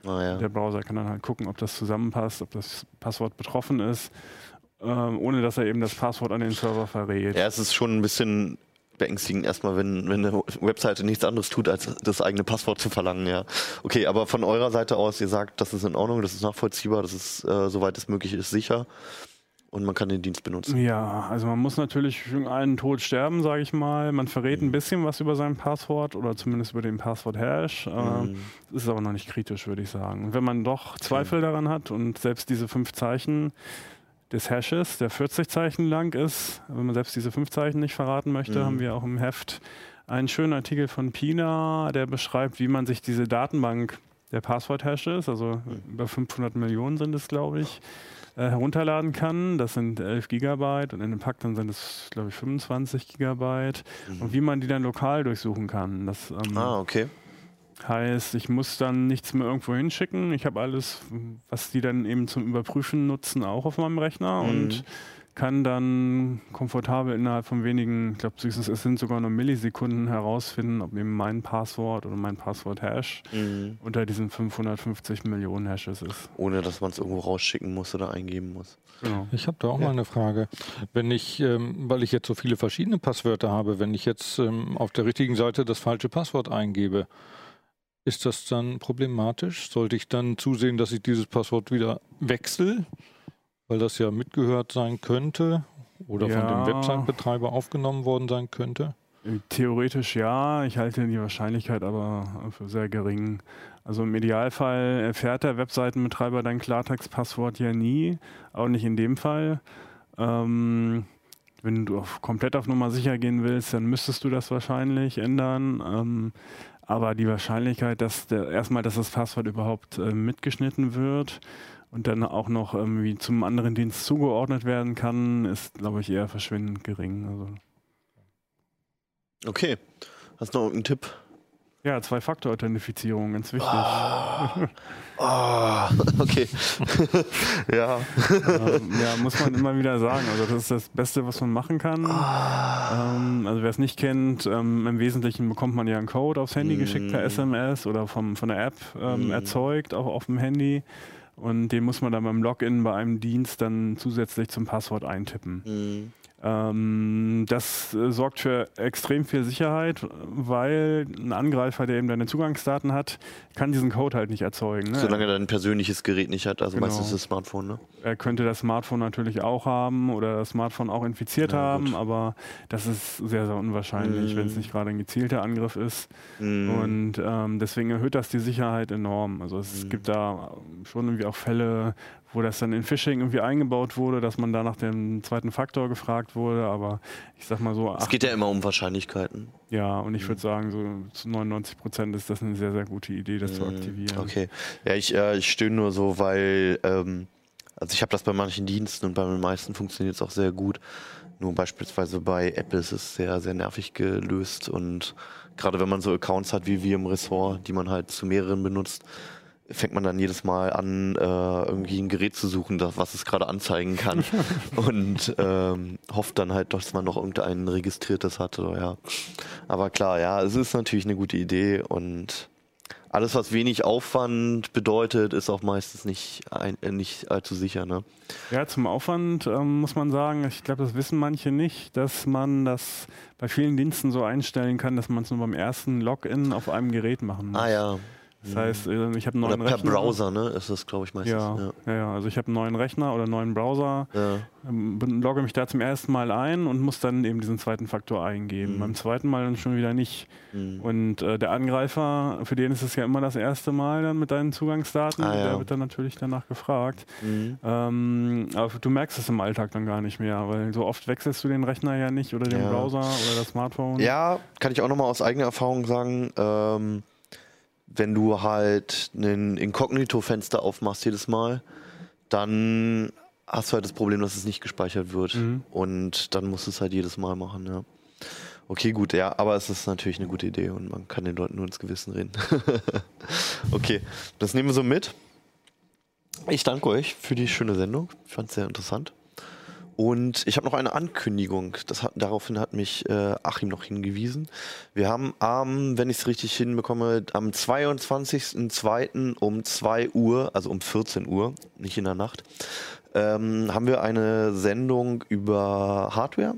Speaker 1: Naja.
Speaker 4: Der Browser kann dann halt gucken, ob das zusammenpasst, ob das Passwort betroffen ist, ähm, ohne dass er eben das Passwort an den Server verrät.
Speaker 1: Ja, es ist schon ein bisschen beängstigend erstmal, wenn, wenn eine Webseite nichts anderes tut, als das eigene Passwort zu verlangen, ja. Okay, aber von eurer Seite aus, ihr sagt, das ist in Ordnung, das ist nachvollziehbar, das ist, äh, soweit es möglich ist, sicher und man kann den Dienst benutzen.
Speaker 4: Ja, also man muss natürlich einen Tod sterben, sage ich mal. Man verrät
Speaker 1: Mhm.
Speaker 4: ein bisschen was über sein Passwort oder zumindest über den Passwort-Hash. Äh,
Speaker 1: Mhm.
Speaker 4: Das ist aber noch nicht kritisch, würde ich sagen. Und wenn man doch Zweifel daran hat und selbst diese fünf Zeichen des Hashes, der 40 Zeichen lang ist, wenn man selbst diese fünf Zeichen nicht verraten möchte,
Speaker 1: Mhm.
Speaker 4: haben wir auch im Heft einen schönen Artikel von Pina, der beschreibt, wie man sich diese Datenbank der Passwort-Hashes, also über 500 Millionen sind es, glaube ich, äh, herunterladen kann. Das sind 11 Gigabyte und in dem Pack dann sind es, glaube ich, 25 Gigabyte. Und wie man die dann lokal durchsuchen kann. Das ähm,
Speaker 1: Ah, okay.
Speaker 4: Heißt, ich muss dann nichts mehr irgendwo hinschicken. Ich habe alles, was die dann eben zum Überprüfen nutzen, auch auf meinem Rechner
Speaker 1: Mhm.
Speaker 4: und kann dann komfortabel innerhalb von wenigen, ich glaube, es sind sogar nur Millisekunden herausfinden, ob eben mein Passwort oder mein Passwort-Hash
Speaker 1: Mhm.
Speaker 4: unter diesen 550 Millionen Hashes ist.
Speaker 1: Ohne dass man es irgendwo rausschicken muss oder eingeben muss.
Speaker 4: Genau.
Speaker 5: Ich habe da auch mal eine Frage. Wenn ich, ähm, weil ich jetzt so viele verschiedene Passwörter habe, wenn ich jetzt ähm, auf der richtigen Seite das falsche Passwort eingebe, ist das dann problematisch? Sollte ich dann zusehen, dass ich dieses Passwort wieder wechsle, weil das ja mitgehört sein könnte oder von
Speaker 4: Ja.
Speaker 5: dem Website-Betreiber aufgenommen worden sein könnte?
Speaker 4: Theoretisch ja, ich halte die Wahrscheinlichkeit aber für sehr gering. Also im Idealfall erfährt der Webseitenbetreiber dein Klartextpasswort ja nie, auch nicht in dem Fall. Ähm, wenn du auf, komplett auf Nummer sicher gehen willst, dann müsstest du das wahrscheinlich ändern. Ähm, aber die Wahrscheinlichkeit, dass der, erstmal, dass das Passwort überhaupt äh, mitgeschnitten wird und dann auch noch irgendwie zum anderen Dienst zugeordnet werden kann, ist, glaube ich, eher verschwindend gering. Also
Speaker 1: Okay. Hast du noch irgendeinen Tipp?
Speaker 4: Ja, Zwei-Faktor-Authentifizierung, ganz wichtig.
Speaker 1: Ah, okay. ja.
Speaker 4: ähm, ja, muss man immer wieder sagen. Also das ist das Beste, was man machen kann.
Speaker 1: Ah.
Speaker 4: Ähm, also wer es nicht kennt, ähm, im Wesentlichen bekommt man ja einen Code aufs Handy geschickt per
Speaker 1: Mm.
Speaker 4: SMS oder vom, von der App
Speaker 1: Mm.
Speaker 4: erzeugt, auch auf dem Handy. Und den muss man dann beim Login bei einem Dienst dann zusätzlich zum Passwort eintippen.
Speaker 1: Mhm.
Speaker 4: Ähm, das äh, sorgt für extrem viel Sicherheit, weil ein Angreifer, der eben deine Zugangsdaten hat, kann diesen Code halt nicht erzeugen. Ne?
Speaker 1: Solange er ein persönliches Gerät nicht hat, also
Speaker 4: Genau.
Speaker 1: meistens das Smartphone, ne?
Speaker 4: Er könnte das Smartphone natürlich auch haben oder das Smartphone auch infiziert
Speaker 1: Ja,
Speaker 4: haben,
Speaker 1: gut.
Speaker 4: aber das ist sehr, sehr unwahrscheinlich,
Speaker 1: Mm.
Speaker 4: wenn es nicht gerade ein gezielter Angriff ist.
Speaker 1: Mhm.
Speaker 4: Und ähm, deswegen erhöht das die Sicherheit enorm. Also es
Speaker 1: Mhm.
Speaker 4: gibt da schon irgendwie auch Fälle, wo das dann in Phishing irgendwie eingebaut wurde, dass man da nach dem zweiten Faktor gefragt wurde, aber ich sag mal so,
Speaker 1: es geht ja immer um Wahrscheinlichkeiten.
Speaker 4: ja, und ich
Speaker 1: Mhm.
Speaker 4: würde sagen, so zu 99 Prozent ist das eine sehr, sehr gute Idee, das zu
Speaker 1: Mhm.
Speaker 4: aktivieren.
Speaker 1: Okay. Ja, ich, äh, ich stöhne nur so, weil, ähm, also ich habe das bei manchen Diensten und bei den meisten funktioniert es auch sehr gut. Nur beispielsweise bei Apple ist es sehr, sehr nervig gelöst und gerade wenn man so Accounts hat wie wir im Ressort, die man halt zu mehreren benutzt, fängt man dann jedes Mal an, äh, irgendwie ein Gerät zu suchen, das, was es gerade anzeigen kann und ähm, hofft dann halt, dass man noch irgendein registriertes hat oder ja. Aber klar, ja, es ist natürlich eine gute Idee und alles, was wenig Aufwand bedeutet, ist auch meistens nicht, ein, äh, nicht allzu sicher. Ne?
Speaker 4: Ja, zum Aufwand ähm, muss man sagen, ich glaube, das wissen manche nicht, dass man das bei vielen Diensten so einstellen kann, dass man es nur beim ersten Login auf einem Gerät machen muss.
Speaker 1: Ah ja.
Speaker 4: Das heißt, äh, ich habe einen
Speaker 1: Oder
Speaker 4: neuen
Speaker 1: per
Speaker 4: Rechner.
Speaker 1: Browser, ne? Ist das, glaube ich, meistens.
Speaker 4: Ja,
Speaker 1: Ja.
Speaker 4: ja, ja, also ich habe einen neuen Rechner oder einen neuen Browser,
Speaker 1: Ja.
Speaker 4: ähm, logge mich da zum ersten Mal ein und muss dann eben diesen zweiten Faktor eingeben.
Speaker 1: Mhm.
Speaker 4: Beim zweiten Mal dann schon wieder nicht.
Speaker 1: Mhm.
Speaker 4: Und äh, der Angreifer, für den ist es ja immer das erste Mal dann mit deinen Zugangsdaten,
Speaker 1: Ah, ja.
Speaker 4: der wird dann natürlich danach gefragt.
Speaker 1: Mhm.
Speaker 4: Ähm, aber du merkst es im Alltag dann gar nicht mehr, weil so oft wechselst du den Rechner ja nicht oder den. Browser oder das Smartphone.
Speaker 1: Ja, kann ich auch nochmal aus eigener Erfahrung sagen, ähm, wenn du halt ein Inkognito-Fenster aufmachst jedes Mal, dann hast du halt das Problem, dass es nicht gespeichert wird.
Speaker 4: Mhm.
Speaker 1: Und dann musst du es halt jedes Mal machen, ja. Okay, gut, ja, aber es ist natürlich eine gute Idee und man kann den Leuten nur ins Gewissen reden. okay, das nehmen wir so mit. Ich danke euch für die schöne Sendung. Ich fand es sehr interessant. Und ich habe noch eine Ankündigung. Hat, daraufhin hat mich äh, Achim noch hingewiesen. Wir haben am, wenn ich es richtig hinbekomme, am 22.02. um 2 Uhr, also um 14 Uhr, nicht in der Nacht, ähm, haben wir eine Sendung über Hardware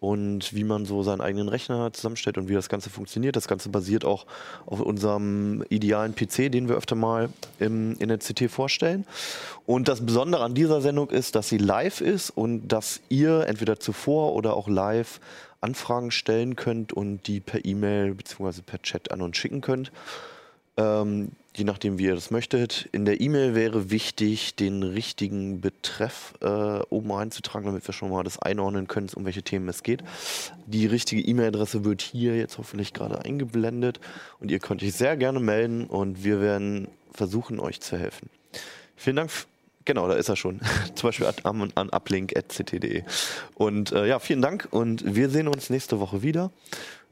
Speaker 1: und wie man so seinen eigenen Rechner zusammenstellt und wie das Ganze funktioniert. Das Ganze basiert auch auf unserem idealen PC, den wir öfter mal im, in der CT vorstellen. Und das Besondere an dieser Sendung ist, dass sie live ist und dass ihr entweder zuvor oder auch live Anfragen stellen könnt und die per E-Mail bzw. per Chat an uns schicken könnt. Ähm, je nachdem, wie ihr das möchtet. In der E-Mail wäre wichtig, den richtigen Betreff äh, oben einzutragen, damit wir schon mal das einordnen können, um welche Themen es geht. Die richtige E-Mail-Adresse wird hier jetzt hoffentlich gerade eingeblendet und ihr könnt euch sehr gerne melden und wir werden versuchen, euch zu helfen. Vielen Dank. Genau, da ist er schon. Zum Beispiel an, an uplink.ct.de. Und äh, ja, vielen Dank und wir sehen uns nächste Woche wieder.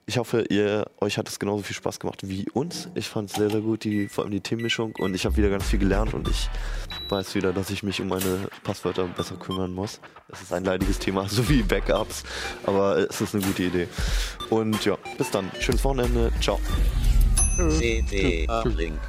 Speaker 1: Ich hoffe, ihr, euch hat es genauso viel Spaß gemacht wie uns. Ich fand es sehr, sehr gut, die, vor allem die Themenmischung. Und ich habe wieder ganz viel gelernt und ich weiß wieder, dass ich mich um meine Passwörter besser kümmern muss. Es ist ein leidiges Thema, so wie Backups. Aber es ist eine gute Idee. Und ja, bis dann. Schönes Wochenende. Ciao.
Speaker 2: CD Uplink.